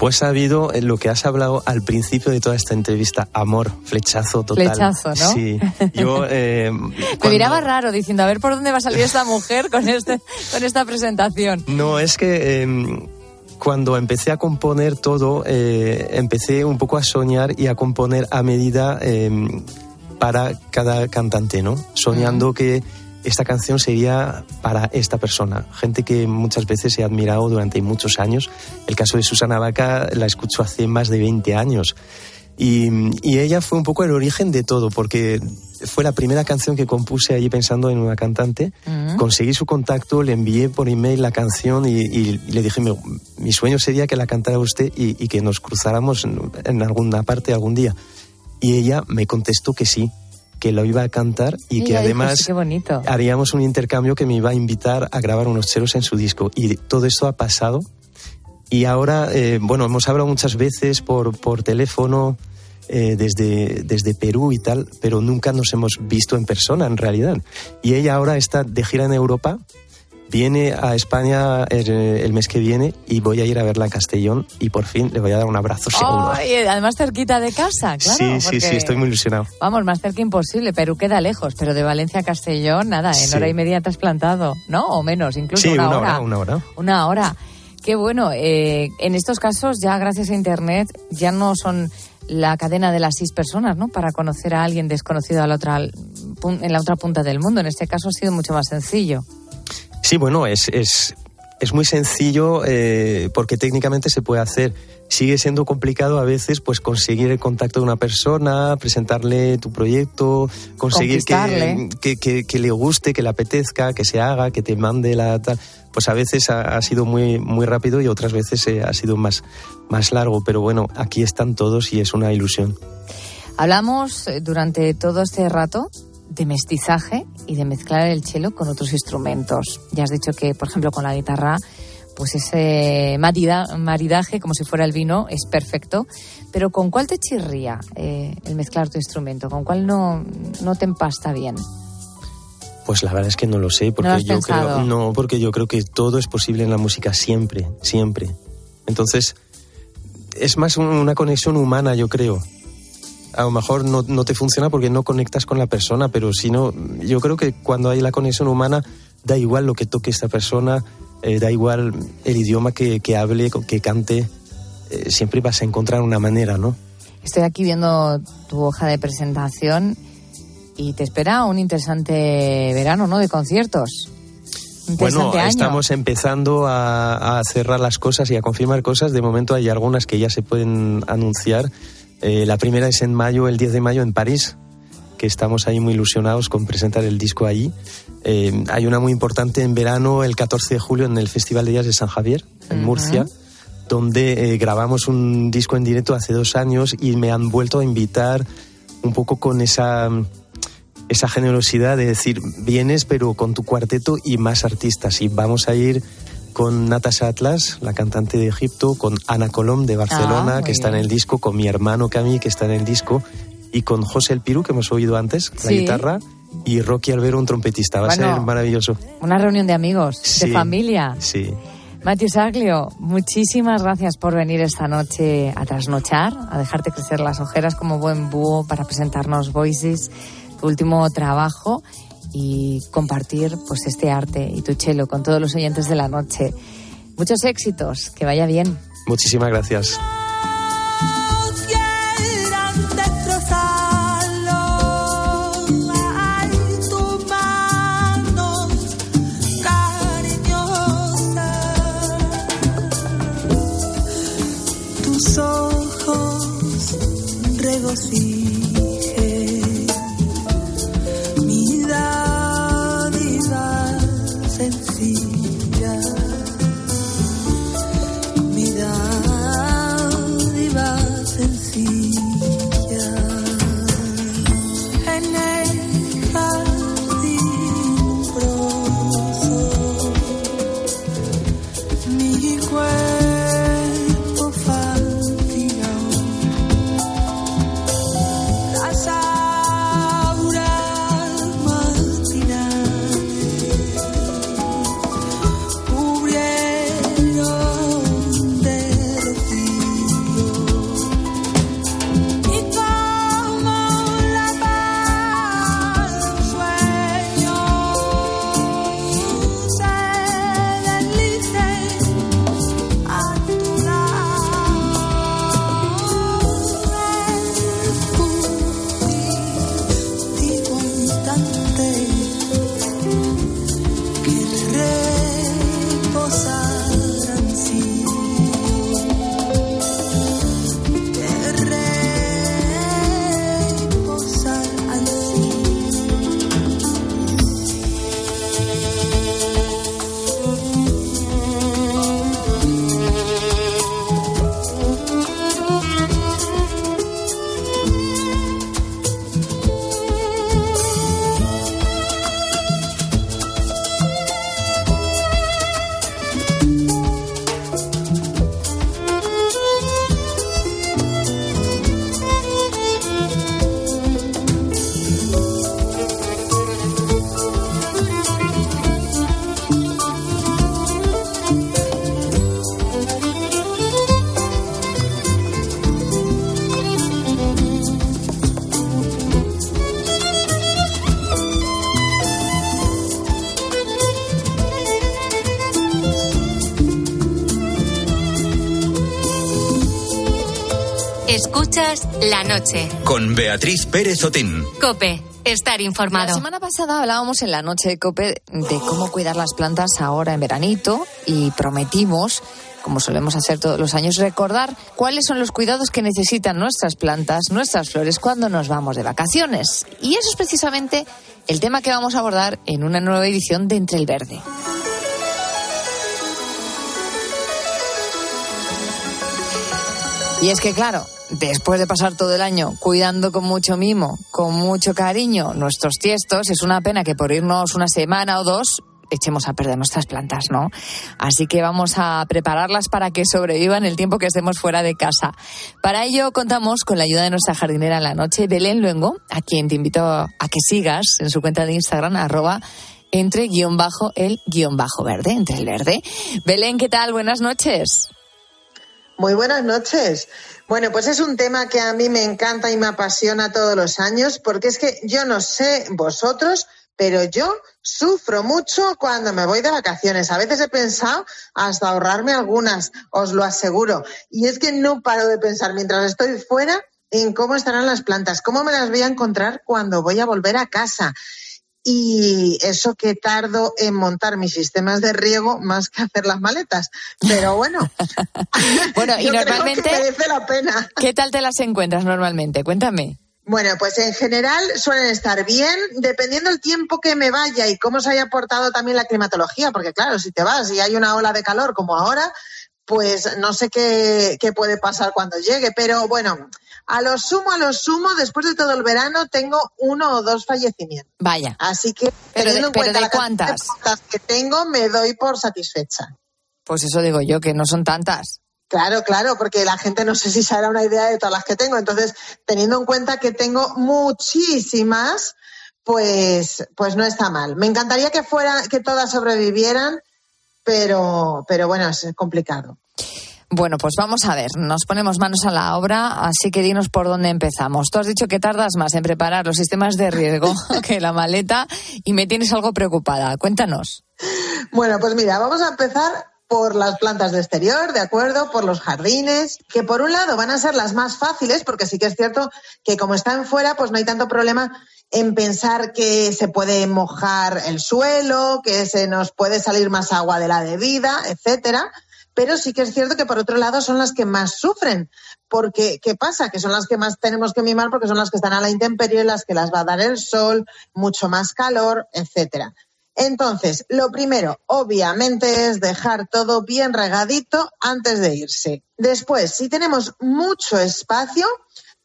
Pues ha habido lo que has hablado al principio de toda esta entrevista, amor, flechazo total. Flechazo, ¿no? Sí. Yo, [LAUGHS] eh, Me miraba raro diciendo, a ver por dónde va a salir esta [LAUGHS] mujer con, este, con esta presentación. No, es que... Em, cuando empecé a componer todo, eh, empecé un poco a soñar y a componer a medida em, para cada cantante, ¿no? Soñando que esta canción sería para esta persona, gente que muchas veces he admirado durante muchos años. El caso de Susana Vaca la escucho hace más de 20 años. Y, ella fue un poco el origen de todo, porque fue la primera canción que compuse allí pensando en una cantante. Conseguí su contacto, le envié por email la canción y, le dije, mi, sueño sería que la cantara usted y, que nos cruzáramos en alguna parte algún día. Y ella me contestó que sí, que lo iba a cantar y, que además haríamos un intercambio que me iba a invitar a grabar unos chelos en su disco. Y todo esto ha pasado. Y ahora, eh, bueno, hemos hablado muchas veces por, por teléfono eh, desde, desde Perú y tal, pero nunca nos hemos visto en persona en realidad. Y ella ahora está de gira en Europa Viene a España el, mes que viene y voy a ir a verla en Castellón y por fin le voy a dar un abrazo seguro. además cerquita de casa, claro. Sí, sí, sí, estoy muy ilusionado. Vamos, más cerca imposible. Perú queda lejos, pero de Valencia a Castellón, nada, en hora y media te has plantado, ¿no? O menos, incluso sí, una, hora. Una hora. Una hora. Qué bueno. Eh, en estos casos, ya gracias a Internet, ya no son la cadena de las seis personas, ¿no? Para conocer a alguien desconocido a la otra, en la otra punta del mundo. En este caso ha sido mucho más sencillo. Sí, bueno, es, es, es muy sencillo eh, porque técnicamente se puede hacer. Sigue siendo complicado a veces pues conseguir el contacto de una persona, presentarle tu proyecto, conseguir que, que, que, le guste, que le apetezca, que se haga, que te mande la tal. Pues a veces ha, sido muy, muy rápido y otras veces eh, ha sido más, más largo. Pero bueno, aquí están todos y es una ilusión. Hablamos eh, durante todo este rato de mestizaje y de mezclar el cello con otros instrumentos. Ya has dicho que, por ejemplo, con la guitarra pues ese marida- maridaje, como si fuera el vino, es perfecto. Pero ¿con cuál te chirría eh, el mezclar tu instrumento? ¿Con cuál no, no te empasta bien? Pues la verdad es que no lo sé, porque ¿No lo yo pensado? creo, no, porque yo creo que todo es posible en la música siempre, siempre. Entonces, es más un- una conexión humana, yo creo. A lo mejor no, no te funciona porque no conectas con la persona, pero si no, yo creo que cuando hay la conexión humana, da igual lo que toque esta persona, eh, da igual el idioma que, que hable, que cante, eh, siempre vas a encontrar una manera, ¿no? Estoy aquí viendo tu hoja de presentación y te espera un interesante verano, ¿no? De conciertos. Bueno, año. estamos empezando a, a cerrar las cosas y a confirmar cosas. De momento hay algunas que ya se pueden anunciar. Eh, la primera es en mayo, el 10 de mayo en París, que estamos ahí muy ilusionados con presentar el disco allí. Eh, hay una muy importante en verano, el 14 de julio, en el Festival de Jazz de San Javier, en Ujú. Murcia, donde eh, grabamos un disco en directo hace dos años y me han vuelto a invitar un poco con esa esa generosidad de decir, vienes pero con tu cuarteto y más artistas. Y vamos a ir con Natasha Atlas, la cantante de Egipto, con Ana Colom de Barcelona, Ah, muy que está en el disco, con mi hermano Cami, que está en el disco, y con José El Piru, que hemos oído antes, la Sí. guitarra, y Rocky Albero, un trompetista. Va a ser maravilloso. Una reunión de amigos, Sí. de familia. Sí. Matthew Saglio, muchísimas gracias por venir esta noche a trasnochar, a dejarte crecer las ojeras como buen búho para presentarnos Voices, tu último trabajo y compartir pues este arte y tu chelo con todos los oyentes de la noche. Muchos éxitos, que vaya bien. Muchísimas gracias. quieran destrozarlo. Ay, tus ojos Escuchas la noche. Con Beatriz Pérez Otín. Cope, estar La informado. semana pasada hablábamos en la noche de COPE de cómo cuidar las plantas ahora en veranito y prometimos, como solemos hacer todos los años, recordar cuáles son los cuidados que necesitan nuestras plantas, nuestras flores cuando nos vamos de vacaciones. Y eso es precisamente el tema que vamos a abordar en una nueva edición de Entre el Verde. Y es que, claro, después de pasar todo el año cuidando con mucho mimo, con mucho cariño nuestros tiestos, es una pena que por irnos una semana o dos echemos a perder nuestras plantas, ¿no? Así que vamos a prepararlas para que sobrevivan el tiempo que estemos fuera de casa. Para ello contamos con la ayuda de nuestra jardinera en la noche, Belén Luengo, a quien te invito a que sigas en su cuenta de Instagram, arroba entre guion bajo el guion bajo verde, entre el verde. Belén, ¿qué tal? Buenas noches. Muy buenas noches. Bueno, pues es un tema que a mí me encanta y me apasiona todos los años, porque es que yo no sé vosotros, pero yo sufro mucho cuando me voy de vacaciones. A veces he pensado hasta ahorrarme algunas, os lo aseguro. Y es que no paro de pensar mientras estoy fuera en cómo estarán las plantas, cómo me las voy a encontrar cuando voy a volver a casa y eso que tardo en montar mis sistemas de riego más que hacer las maletas. Pero bueno, [LAUGHS] bueno y [LAUGHS] creo normalmente que merece la pena. ¿Qué tal te las encuentras normalmente? Cuéntame. Bueno, pues en general suelen estar bien, dependiendo el tiempo que me vaya y cómo se haya portado también la climatología, porque claro, si te vas y hay una ola de calor como ahora, pues no sé qué, qué puede pasar cuando llegue, pero bueno, a lo sumo, a lo sumo, después de todo el verano tengo uno o dos fallecimientos. Vaya. Así que, Pero teniendo de- en pero cuenta ¿de la cantidad cuántas? que tengo, me doy por satisfecha. Pues eso digo yo, que no son tantas. Claro, claro, porque la gente no sé si se hará una idea de todas las que tengo. Entonces, teniendo en cuenta que tengo muchísimas, pues, pues no está mal. Me encantaría que fuera, que todas sobrevivieran, pero, pero bueno, es complicado. Bueno, pues vamos a ver, nos ponemos manos a la obra, así que dinos por dónde empezamos. Tú has dicho que tardas más en preparar los sistemas de riesgo [LAUGHS] que la maleta y me tienes algo preocupada. Cuéntanos. Bueno, pues mira, vamos a empezar por las plantas de exterior, ¿de acuerdo? Por los jardines, que por un lado van a ser las más fáciles, porque sí que es cierto que como están fuera, pues no hay tanto problema en pensar que se puede mojar el suelo, que se nos puede salir más agua de la debida, etcétera. Pero sí que es cierto que por otro lado son las que más sufren, porque ¿qué pasa? Que son las que más tenemos que mimar porque son las que están a la intemperie, las que las va a dar el sol, mucho más calor, etcétera. Entonces, lo primero, obviamente, es dejar todo bien regadito antes de irse. Después, si tenemos mucho espacio,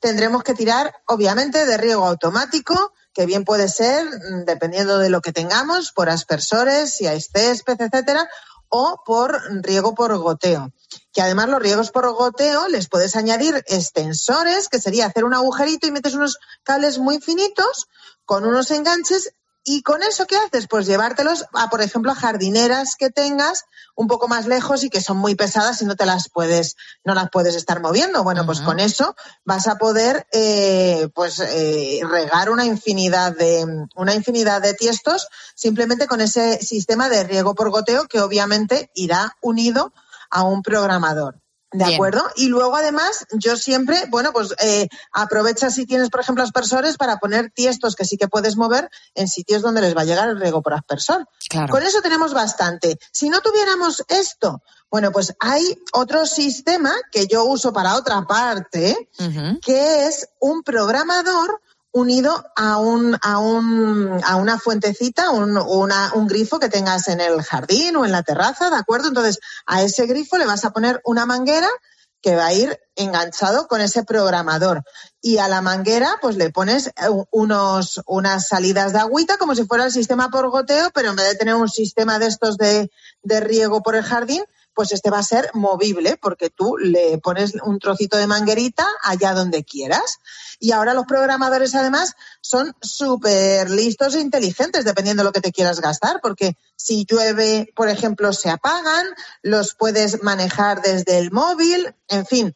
tendremos que tirar, obviamente, de riego automático, que bien puede ser, mm, dependiendo de lo que tengamos, por aspersores, si hay césped, etcétera, o por riego por goteo. Que además los riegos por goteo les puedes añadir extensores, que sería hacer un agujerito y metes unos cables muy finitos con unos enganches y con eso qué haces? Pues llevártelos a, por ejemplo, a jardineras que tengas un poco más lejos y que son muy pesadas y no te las puedes, no las puedes estar moviendo. Bueno, pues con eso vas a poder, eh, pues eh, regar una infinidad de una infinidad de tiestos simplemente con ese sistema de riego por goteo que obviamente irá unido a un programador. ¿De Bien. acuerdo? Y luego, además, yo siempre, bueno, pues eh, aprovecha si tienes, por ejemplo, aspersores para poner tiestos que sí que puedes mover en sitios donde les va a llegar el riego por aspersor. Claro. Con eso tenemos bastante. Si no tuviéramos esto, bueno, pues hay otro sistema que yo uso para otra parte, que es un programador unido a un, a un, a una fuentecita, un, una- un grifo que tengas en el jardín o en la terraza, ¿de acuerdo? Entonces, a ese grifo le vas a poner una manguera que va a ir enganchado con ese programador. Y a la manguera, pues le pones eh, unos, unas salidas de agüita, como si fuera el sistema por goteo, pero en vez de tener un sistema de estos de, de riego por el jardín, pues este va a ser movible, porque tú le pones un trocito de manguerita allá donde quieras. Y ahora los programadores, además, son súper listos e inteligentes, dependiendo de lo que te quieras gastar, porque si llueve, por ejemplo, se apagan, los puedes manejar desde el móvil, en fin,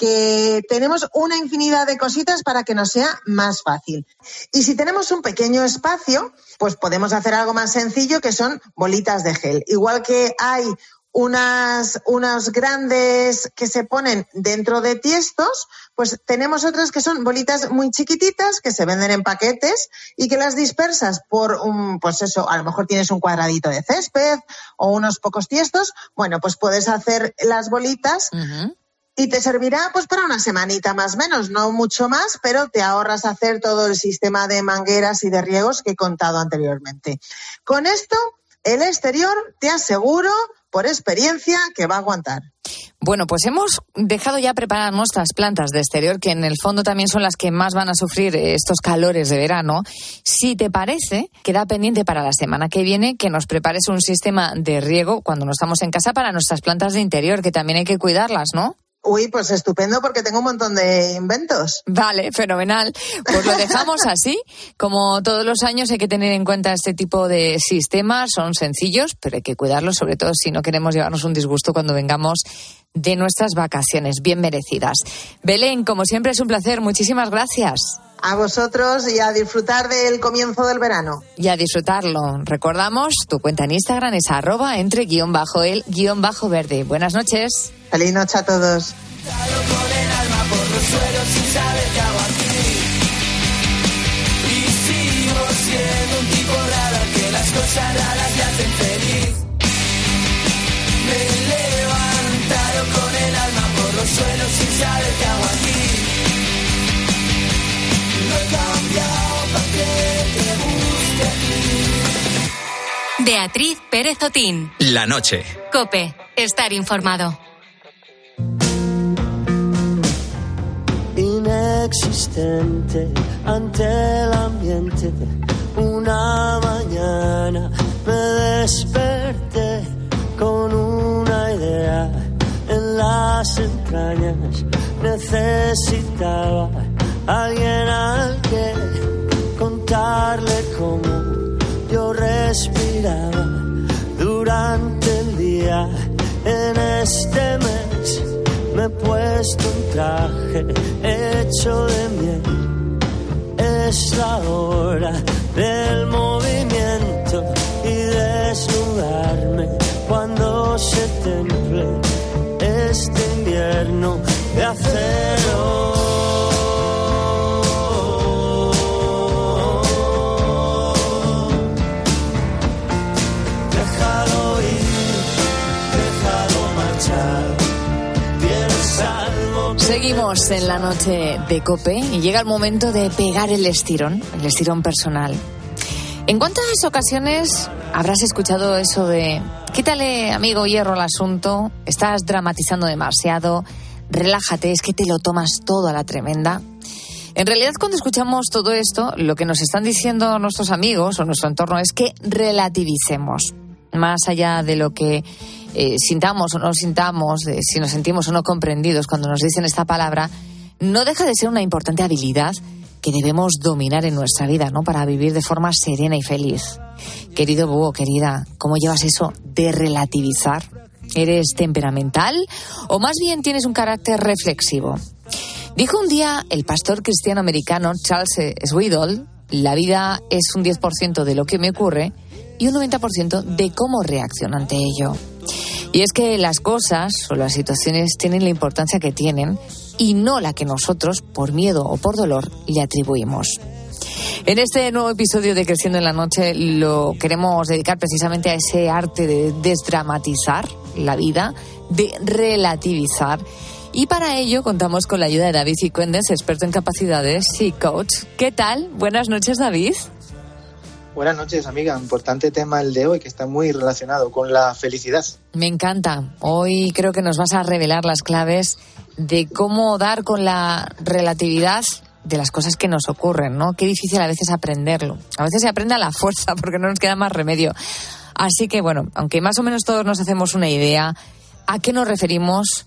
que tenemos una infinidad de cositas para que nos sea más fácil. Y si tenemos un pequeño espacio, pues podemos hacer algo más sencillo que son bolitas de gel. Igual que hay unas, unas grandes que se ponen dentro de tiestos, pues tenemos otras que son bolitas muy chiquititas que se venden en paquetes y que las dispersas por un, pues eso, a lo mejor tienes un cuadradito de césped o unos pocos tiestos, bueno, pues puedes hacer las bolitas y te servirá pues para una semanita más o menos, no mucho más, pero te ahorras hacer todo el sistema de mangueras y de riegos que he contado anteriormente. Con esto El exterior, te aseguro, por experiencia, que va a aguantar. Bueno, pues hemos dejado ya preparar nuestras plantas de exterior, que en el fondo también son las que más van a sufrir estos calores de verano. Si te parece, queda pendiente para la semana que viene que nos prepares un sistema de riego cuando no estamos en casa para nuestras plantas de interior, que también hay que cuidarlas, ¿no? Uy, pues estupendo porque tengo un montón de inventos. Vale, fenomenal. Pues lo dejamos [LAUGHS] así. Como todos los años hay que tener en cuenta este tipo de sistemas. Son sencillos, pero hay que cuidarlos, sobre todo si no queremos llevarnos un disgusto cuando vengamos de nuestras vacaciones bien merecidas. Belén, como siempre es un placer. Muchísimas gracias. A vosotros y a disfrutar del comienzo del verano. Y a disfrutarlo. Recordamos, tu cuenta en Instagram es arroba entre guion bajo el guion bajo verde. Buenas noches. Feliz noche a todos. Y sigo siendo un tipo raro que las cosas raras le hacen feliz. Me he levantado con el alma por los suelos sin saber qué hago aquí. No he cambiado para que te busque aquí. Beatriz Pérez Otín. La noche. Cope. Estar informado. Inexistente ante el ambiente. Una mañana me desperté con una idea en las entrañas. Necesitaba alguien al que contarle cómo yo respiraba durante el día en este mes me he puesto un traje hecho de miel. Es la hora del movimiento y desnudarme en la noche de Cope y llega el momento de pegar el estirón, el estirón personal. ¿En cuántas ocasiones habrás escuchado eso de quítale, amigo hierro, al asunto, estás dramatizando demasiado, relájate, es que te lo tomas todo a la tremenda? En realidad, cuando escuchamos todo esto, lo que nos están diciendo nuestros amigos o nuestro entorno es que relativicemos, más allá de lo que eh, sintamos o no sintamos, de si nos sentimos o no comprendidos cuando nos dicen esta palabra, no deja de ser una importante habilidad que debemos dominar en nuestra vida, ¿no? Para vivir de forma serena y feliz. Querido Búho, querida, ¿cómo llevas eso de relativizar? ¿Eres temperamental o más bien tienes un carácter reflexivo? Dijo un día el pastor cristiano americano Charles Swindoll, la vida es un 10% de lo que me ocurre y un 90% de cómo reacciono ante ello. Y es que las cosas o las situaciones tienen la importancia que tienen y no la que nosotros, por miedo o por dolor, le atribuimos. En este nuevo episodio de Creciendo en la Noche lo queremos dedicar precisamente a ese arte de desdramatizar la vida, de relativizar. Y para ello contamos con la ayuda de David Cicuendes, experto en capacidades y coach. ¿Qué tal? Buenas noches, David. Buenas noches, amiga. Importante tema el de hoy que está muy relacionado con la felicidad. Me encanta. Hoy creo que nos vas a revelar las claves de cómo dar con la relatividad de las cosas que nos ocurren, ¿no? Qué difícil a veces aprenderlo. A veces se aprende a la fuerza [LAUGHS] porque no nos queda más remedio. Así que bueno, aunque más o menos todos nos hacemos una idea, ¿a qué nos referimos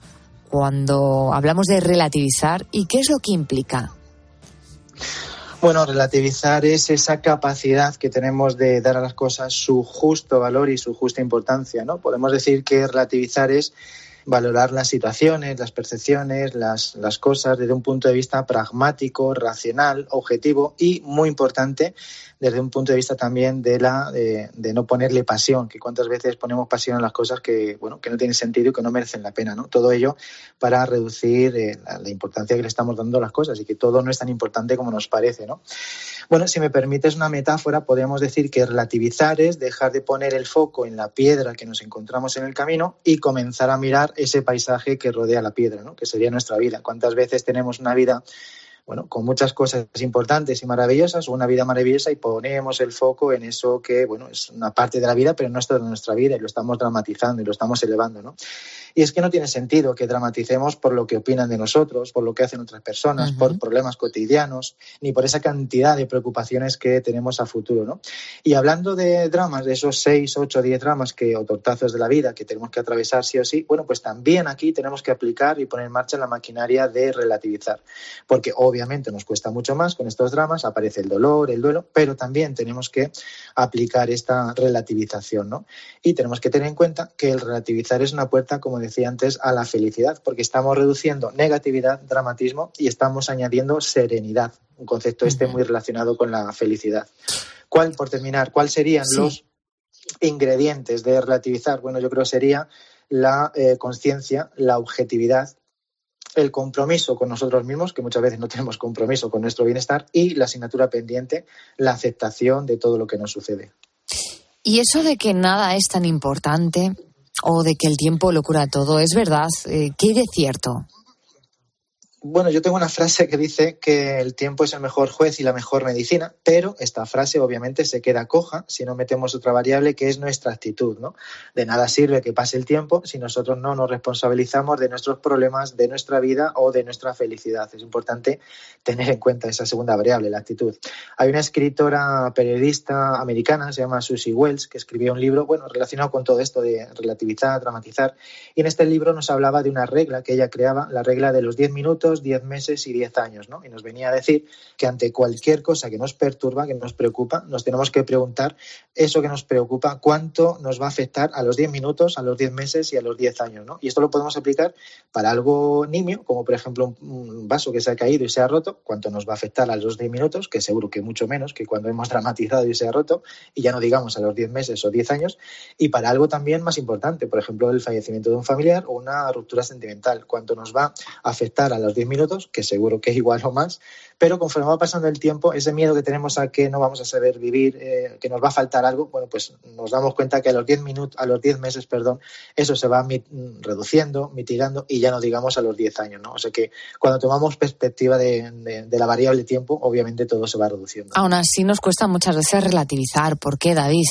cuando hablamos de relativizar y qué es lo que implica? Bueno, relativizar es esa capacidad que tenemos de dar a las cosas su justo valor y su justa importancia, ¿no? Podemos decir que relativizar es valorar las situaciones, las percepciones, las, las cosas desde un punto de vista pragmático, racional, objetivo y, muy importante, desde un punto de vista también de la de, no ponerle pasión, que cuántas veces ponemos pasión en las cosas que bueno que no tienen sentido y que no merecen la pena, ¿no? Todo ello para reducir eh, la, importancia que le estamos dando a las cosas y que todo no es tan importante como nos parece, ¿no? Bueno, si me permites una metáfora, podríamos decir que relativizar es dejar de poner el foco en la piedra que nos encontramos en el camino y comenzar a mirar ese paisaje que rodea la piedra, ¿no? Que sería nuestra vida. ¿Cuántas veces tenemos una vida bueno, con muchas cosas importantes y maravillosas, una vida maravillosa y ponemos el foco en eso que, bueno, es una parte de la vida, pero no es toda nuestra vida y lo estamos dramatizando y lo estamos elevando, ¿no? Y es que no tiene sentido que dramaticemos por lo que opinan de nosotros, por lo que hacen otras personas, por problemas cotidianos, ni por esa cantidad de preocupaciones que tenemos a futuro, ¿no? Y hablando de dramas, de esos seis, ocho, diez dramas que, o tortazos de la vida que tenemos que atravesar sí o sí, bueno, pues también aquí tenemos que aplicar y poner en marcha la maquinaria de relativizar. Porque obviamente nos cuesta mucho más con estos dramas, aparece el dolor, el duelo, pero también tenemos que aplicar esta relativización, ¿no? Y tenemos que tener en cuenta que el relativizar es una puerta, como decía antes, a la felicidad, porque estamos reduciendo negatividad, dramatismo y estamos añadiendo serenidad, un concepto este muy relacionado con la felicidad. ¿Cuál, por terminar, cuáles serían los ingredientes de relativizar? Bueno, yo creo que sería la eh, conciencia, la objetividad, el compromiso con nosotros mismos, que muchas veces no tenemos compromiso con nuestro bienestar, y la asignatura pendiente, la aceptación de todo lo que nos sucede. Y eso de que nada es tan importante o de que el tiempo lo cura todo, ¿es verdad? Eh, ¿Qué hay de cierto? Bueno, yo tengo una frase que dice que el tiempo es el mejor juez y la mejor medicina, pero esta frase obviamente se queda coja si no metemos otra variable que es nuestra actitud, ¿no? De nada sirve que pase el tiempo si nosotros no nos responsabilizamos de nuestros problemas, de nuestra vida o de nuestra felicidad. Es importante tener en cuenta esa segunda variable, la actitud. Hay una escritora periodista americana, se llama Susie Wells, que escribió un libro, bueno, relacionado con todo esto de relativizar, dramatizar, y en este libro nos hablaba de una regla que ella creaba, la regla de los 10 minutos 10 meses y 10 años, ¿no? Y nos venía a decir que ante cualquier cosa que nos perturba, que nos preocupa, nos tenemos que preguntar eso que nos preocupa, cuánto nos va a afectar a los 10 minutos, a los 10 meses y a los 10 años, ¿no? Y esto lo podemos aplicar para algo nimio, como por ejemplo un vaso que se ha caído y se ha roto, cuánto nos va a afectar a los 10 minutos, que seguro que mucho menos que cuando hemos dramatizado y se ha roto, y ya no digamos a los 10 meses o 10 años, y para algo también más importante, por ejemplo, el fallecimiento de un familiar o una ruptura sentimental, cuánto nos va a afectar a los 10 minutos, que seguro que es igual o más, pero conforme va pasando el tiempo, ese miedo que tenemos a que no vamos a saber vivir, eh, que nos va a faltar algo, bueno, pues nos damos cuenta que a los 10 minutos, a los 10 meses, perdón, eso se va reduciendo, mitigando y ya no digamos a los 10 años, ¿no? O sea que cuando tomamos perspectiva de, de la variable tiempo, obviamente todo se va reduciendo. Aún así nos cuesta muchas veces relativizar. ¿Por qué, David?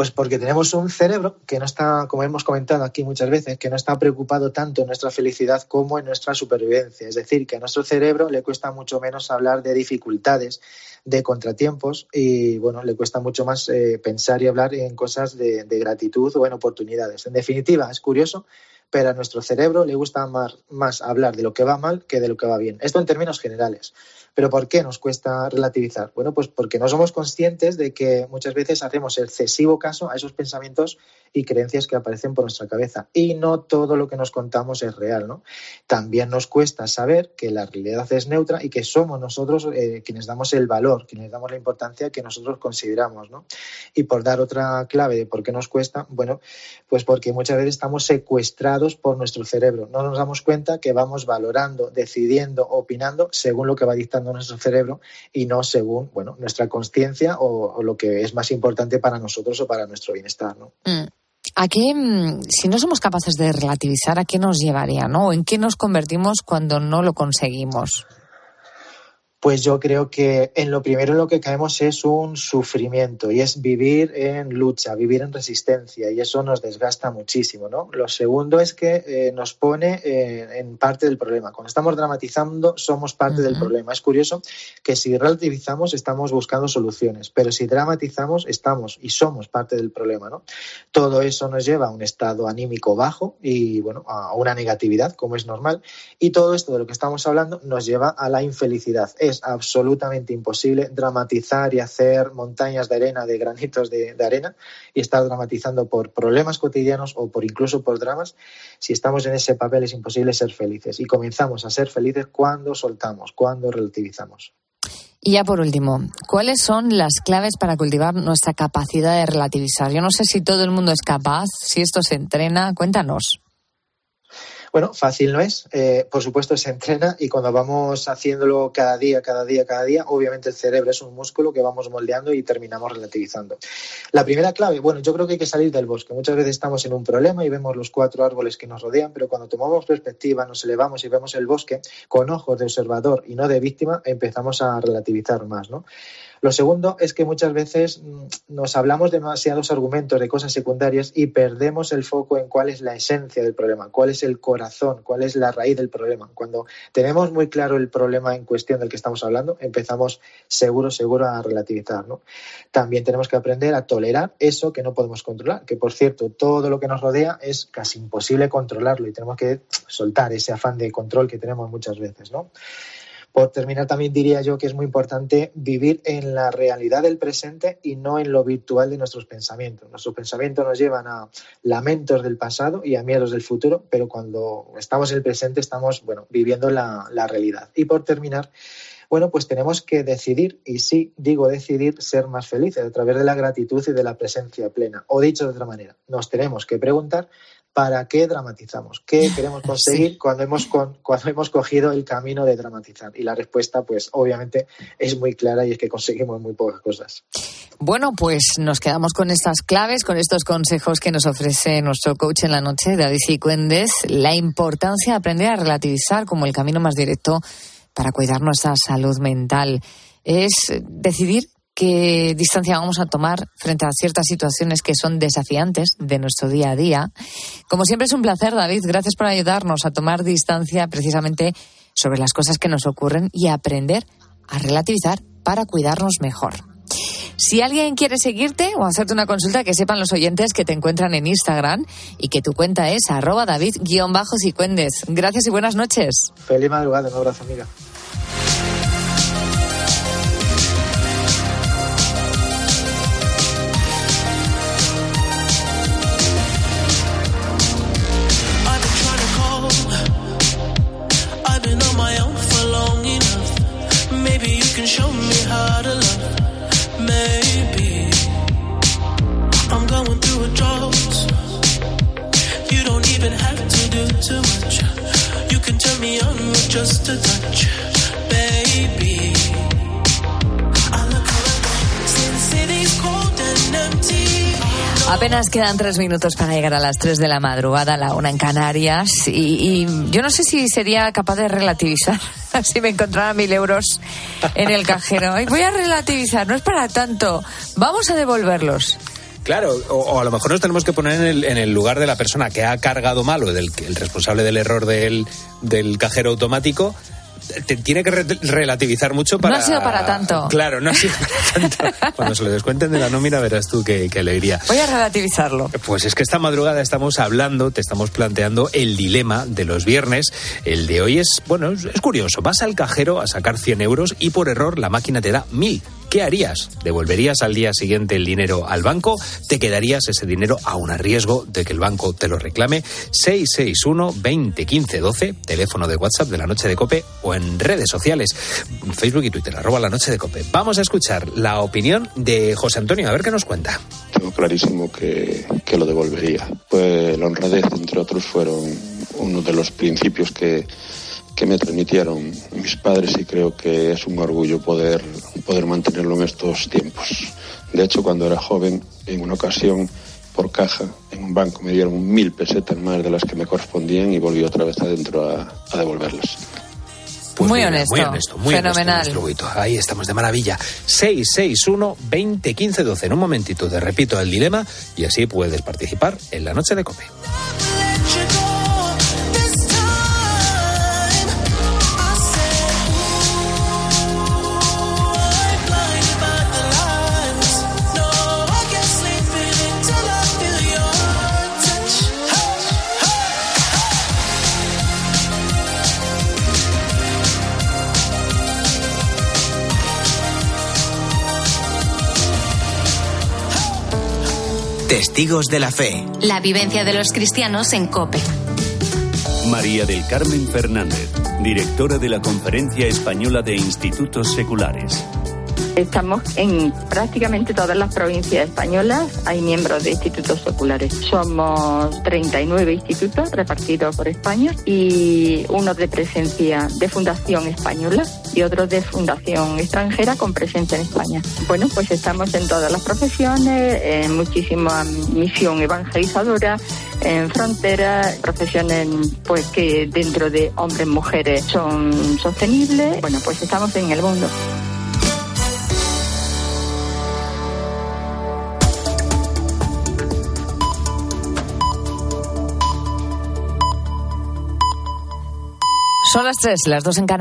Pues porque tenemos un cerebro que no está, como hemos comentado aquí muchas veces, que no está preocupado tanto en nuestra felicidad como en nuestra supervivencia. Es decir, que a nuestro cerebro le cuesta mucho menos hablar de dificultades, de contratiempos y, bueno, le cuesta mucho más eh, pensar y hablar en cosas de, gratitud o en oportunidades. En definitiva, es curioso pero a nuestro cerebro le gusta más, hablar de lo que va mal que de lo que va bien. Esto en términos generales. ¿Pero por qué nos cuesta relativizar? Bueno, pues porque no somos conscientes de que muchas veces hacemos excesivo caso a esos pensamientos y creencias que aparecen por nuestra cabeza. Y no todo lo que nos contamos es real, ¿no? También nos cuesta saber que la realidad es neutra y que somos nosotros eh, quienes damos el valor, quienes damos la importancia que nosotros consideramos, ¿no? Y por dar otra clave de por qué nos cuesta, bueno, pues porque muchas veces estamos secuestrados por nuestro cerebro. No nos damos cuenta que vamos valorando, decidiendo, opinando según lo que va dictando nuestro cerebro y no según, bueno, nuestra conciencia o, o, lo que es más importante para nosotros o para nuestro bienestar, ¿no? Mm. ¿A qué, mm, si no somos capaces de relativizar, a qué nos llevaría, no? ¿En qué nos convertimos cuando no lo conseguimos? Pues yo creo que en lo primero en lo que caemos es un sufrimiento y es vivir en lucha, vivir en resistencia y eso nos desgasta muchísimo, ¿no? Lo segundo es que eh, nos pone eh, en parte del problema. Cuando estamos dramatizando somos parte uh -huh. del problema. Es curioso que si relativizamos estamos buscando soluciones, pero si dramatizamos estamos y somos parte del problema, ¿no? Todo eso nos lleva a un estado anímico bajo y, bueno, a una negatividad, como es normal, y todo esto de lo que estamos hablando nos lleva a la infelicidad es absolutamente imposible dramatizar y hacer montañas de arena, de granitos de, arena, y estar dramatizando por problemas cotidianos o por incluso por dramas. Si estamos en ese papel es imposible ser felices. Y comenzamos a ser felices cuando soltamos, cuando relativizamos. Y ya por último, ¿cuáles son las claves para cultivar nuestra capacidad de relativizar? Yo no sé si todo el mundo es capaz, si esto se entrena. Cuéntanos. Bueno, fácil no es. Eh, por supuesto, se entrena y cuando vamos haciéndolo cada día, cada día, cada día, obviamente el cerebro es un músculo que vamos moldeando y terminamos relativizando. La primera clave, bueno, yo creo que hay que salir del bosque. Muchas veces estamos en un problema y vemos los cuatro árboles que nos rodean, pero cuando tomamos perspectiva, nos elevamos y vemos el bosque con ojos de observador y no de víctima, empezamos a relativizar más, ¿no? Lo segundo es que muchas veces mm, nos hablamos demasiados argumentos de cosas secundarias y perdemos el foco en cuál es la esencia del problema, cuál es el corazón, cuál es la raíz del problema. Cuando tenemos muy claro el problema en cuestión del que estamos hablando, empezamos seguro, seguro a relativizar. También tenemos que aprender a tolerar eso que no podemos controlar, que por cierto, todo lo que nos rodea es casi imposible controlarlo y tenemos que soltar ese afán de control que tenemos muchas veces. Por terminar, también diría yo que es muy importante vivir en la realidad del presente y no en lo virtual de nuestros pensamientos. Nuestros pensamientos nos llevan a lamentos del pasado y a miedos del futuro, pero cuando estamos en el presente estamos, bueno, viviendo la, la realidad. Y por terminar, bueno, pues tenemos que decidir, y sí digo decidir, ser más felices a través de la gratitud y de la presencia plena. O dicho de otra manera, nos tenemos que preguntar ¿para qué dramatizamos? ¿Qué [LAUGHS] queremos conseguir cuando, hemos cuando hemos cogido el camino de dramatizar? Y la respuesta, pues obviamente, es muy clara y es que conseguimos muy pocas cosas. Bueno, pues nos quedamos con estas claves, con estos consejos que nos ofrece nuestro coach en la noche, David Cicuendes, la importancia de aprender a relativizar como el camino más directo para cuidar nuestra salud mental. Es decidir qué distancia vamos a tomar frente a ciertas situaciones que son desafiantes de nuestro día a día. Como siempre es un placer, David. Gracias por ayudarnos a tomar distancia precisamente sobre las cosas que nos ocurren y aprender a relativizar para cuidarnos mejor. Si alguien quiere seguirte o hacerte una consulta, que sepan los oyentes que te encuentran en Instagram y que tu cuenta es arroba david-cicuendes. Gracias y buenas noches. Feliz madrugada, un abrazo, amiga. Apenas quedan tres minutos para llegar a las tres de la madrugada, la una en Canarias, y, yo no sé si sería capaz de relativizar [LAUGHS] si me encontrara mil euros en el cajero. voy a relativizar, no es para tanto, vamos a devolverlos. Claro, o, a lo mejor nos tenemos que poner en el, lugar de la persona que ha cargado mal o del el responsable del error del, del cajero automático tiene que relativizar mucho para... No ha sido para tanto. Claro, no ha sido para tanto. [LAUGHS] Cuando se le descuenten de la nómina verás tú qué, qué alegría. Voy a relativizarlo. Pues es que esta madrugada estamos hablando, te estamos planteando el dilema de los viernes. El de hoy es, bueno, es curioso. Vas al cajero a sacar 100 euros y por error la máquina te da 1000. ¿Qué harías? ¿Devolverías al día siguiente el dinero al banco? ¿Te quedarías ese dinero a un riesgo de que el banco te lo reclame? 661 20 15 12, teléfono de WhatsApp de la noche de Cope o en redes sociales, Facebook y Twitter, arroba la noche de Cope. Vamos a escuchar la opinión de José Antonio, a ver qué nos cuenta. Tengo clarísimo que, que lo devolvería. Pues la honradez, entre otros, fueron uno de los principios que que me transmitieron mis padres y creo que es un orgullo poder, poder mantenerlo en estos tiempos. De hecho, cuando era joven, en una ocasión, por caja, en un banco me dieron mil pesetas más de las que me correspondían y volví otra vez adentro a, devolverlas. Pues muy, honesto, muy honesto, muy fenomenal. Ahí estamos de maravilla. 661 20 15 12. En un momentito te repito el dilema y así puedes participar en la noche de COPE. Testigos de la Fe. La vivencia de los cristianos en COPE. María del Carmen Fernández, directora de la Conferencia Española de Institutos Seculares. Estamos en prácticamente todas las provincias españolas, hay miembros de institutos seculares. Somos 39 institutos repartidos por España y uno de presencia de Fundación Española y otros de Fundación Extranjera con presencia en España. Bueno, pues estamos en todas las profesiones, en muchísima misión evangelizadora, en fronteras, profesiones pues que dentro de hombres y mujeres son sostenibles. Bueno, pues estamos en el mundo. Son las tres, las dos en Canarias.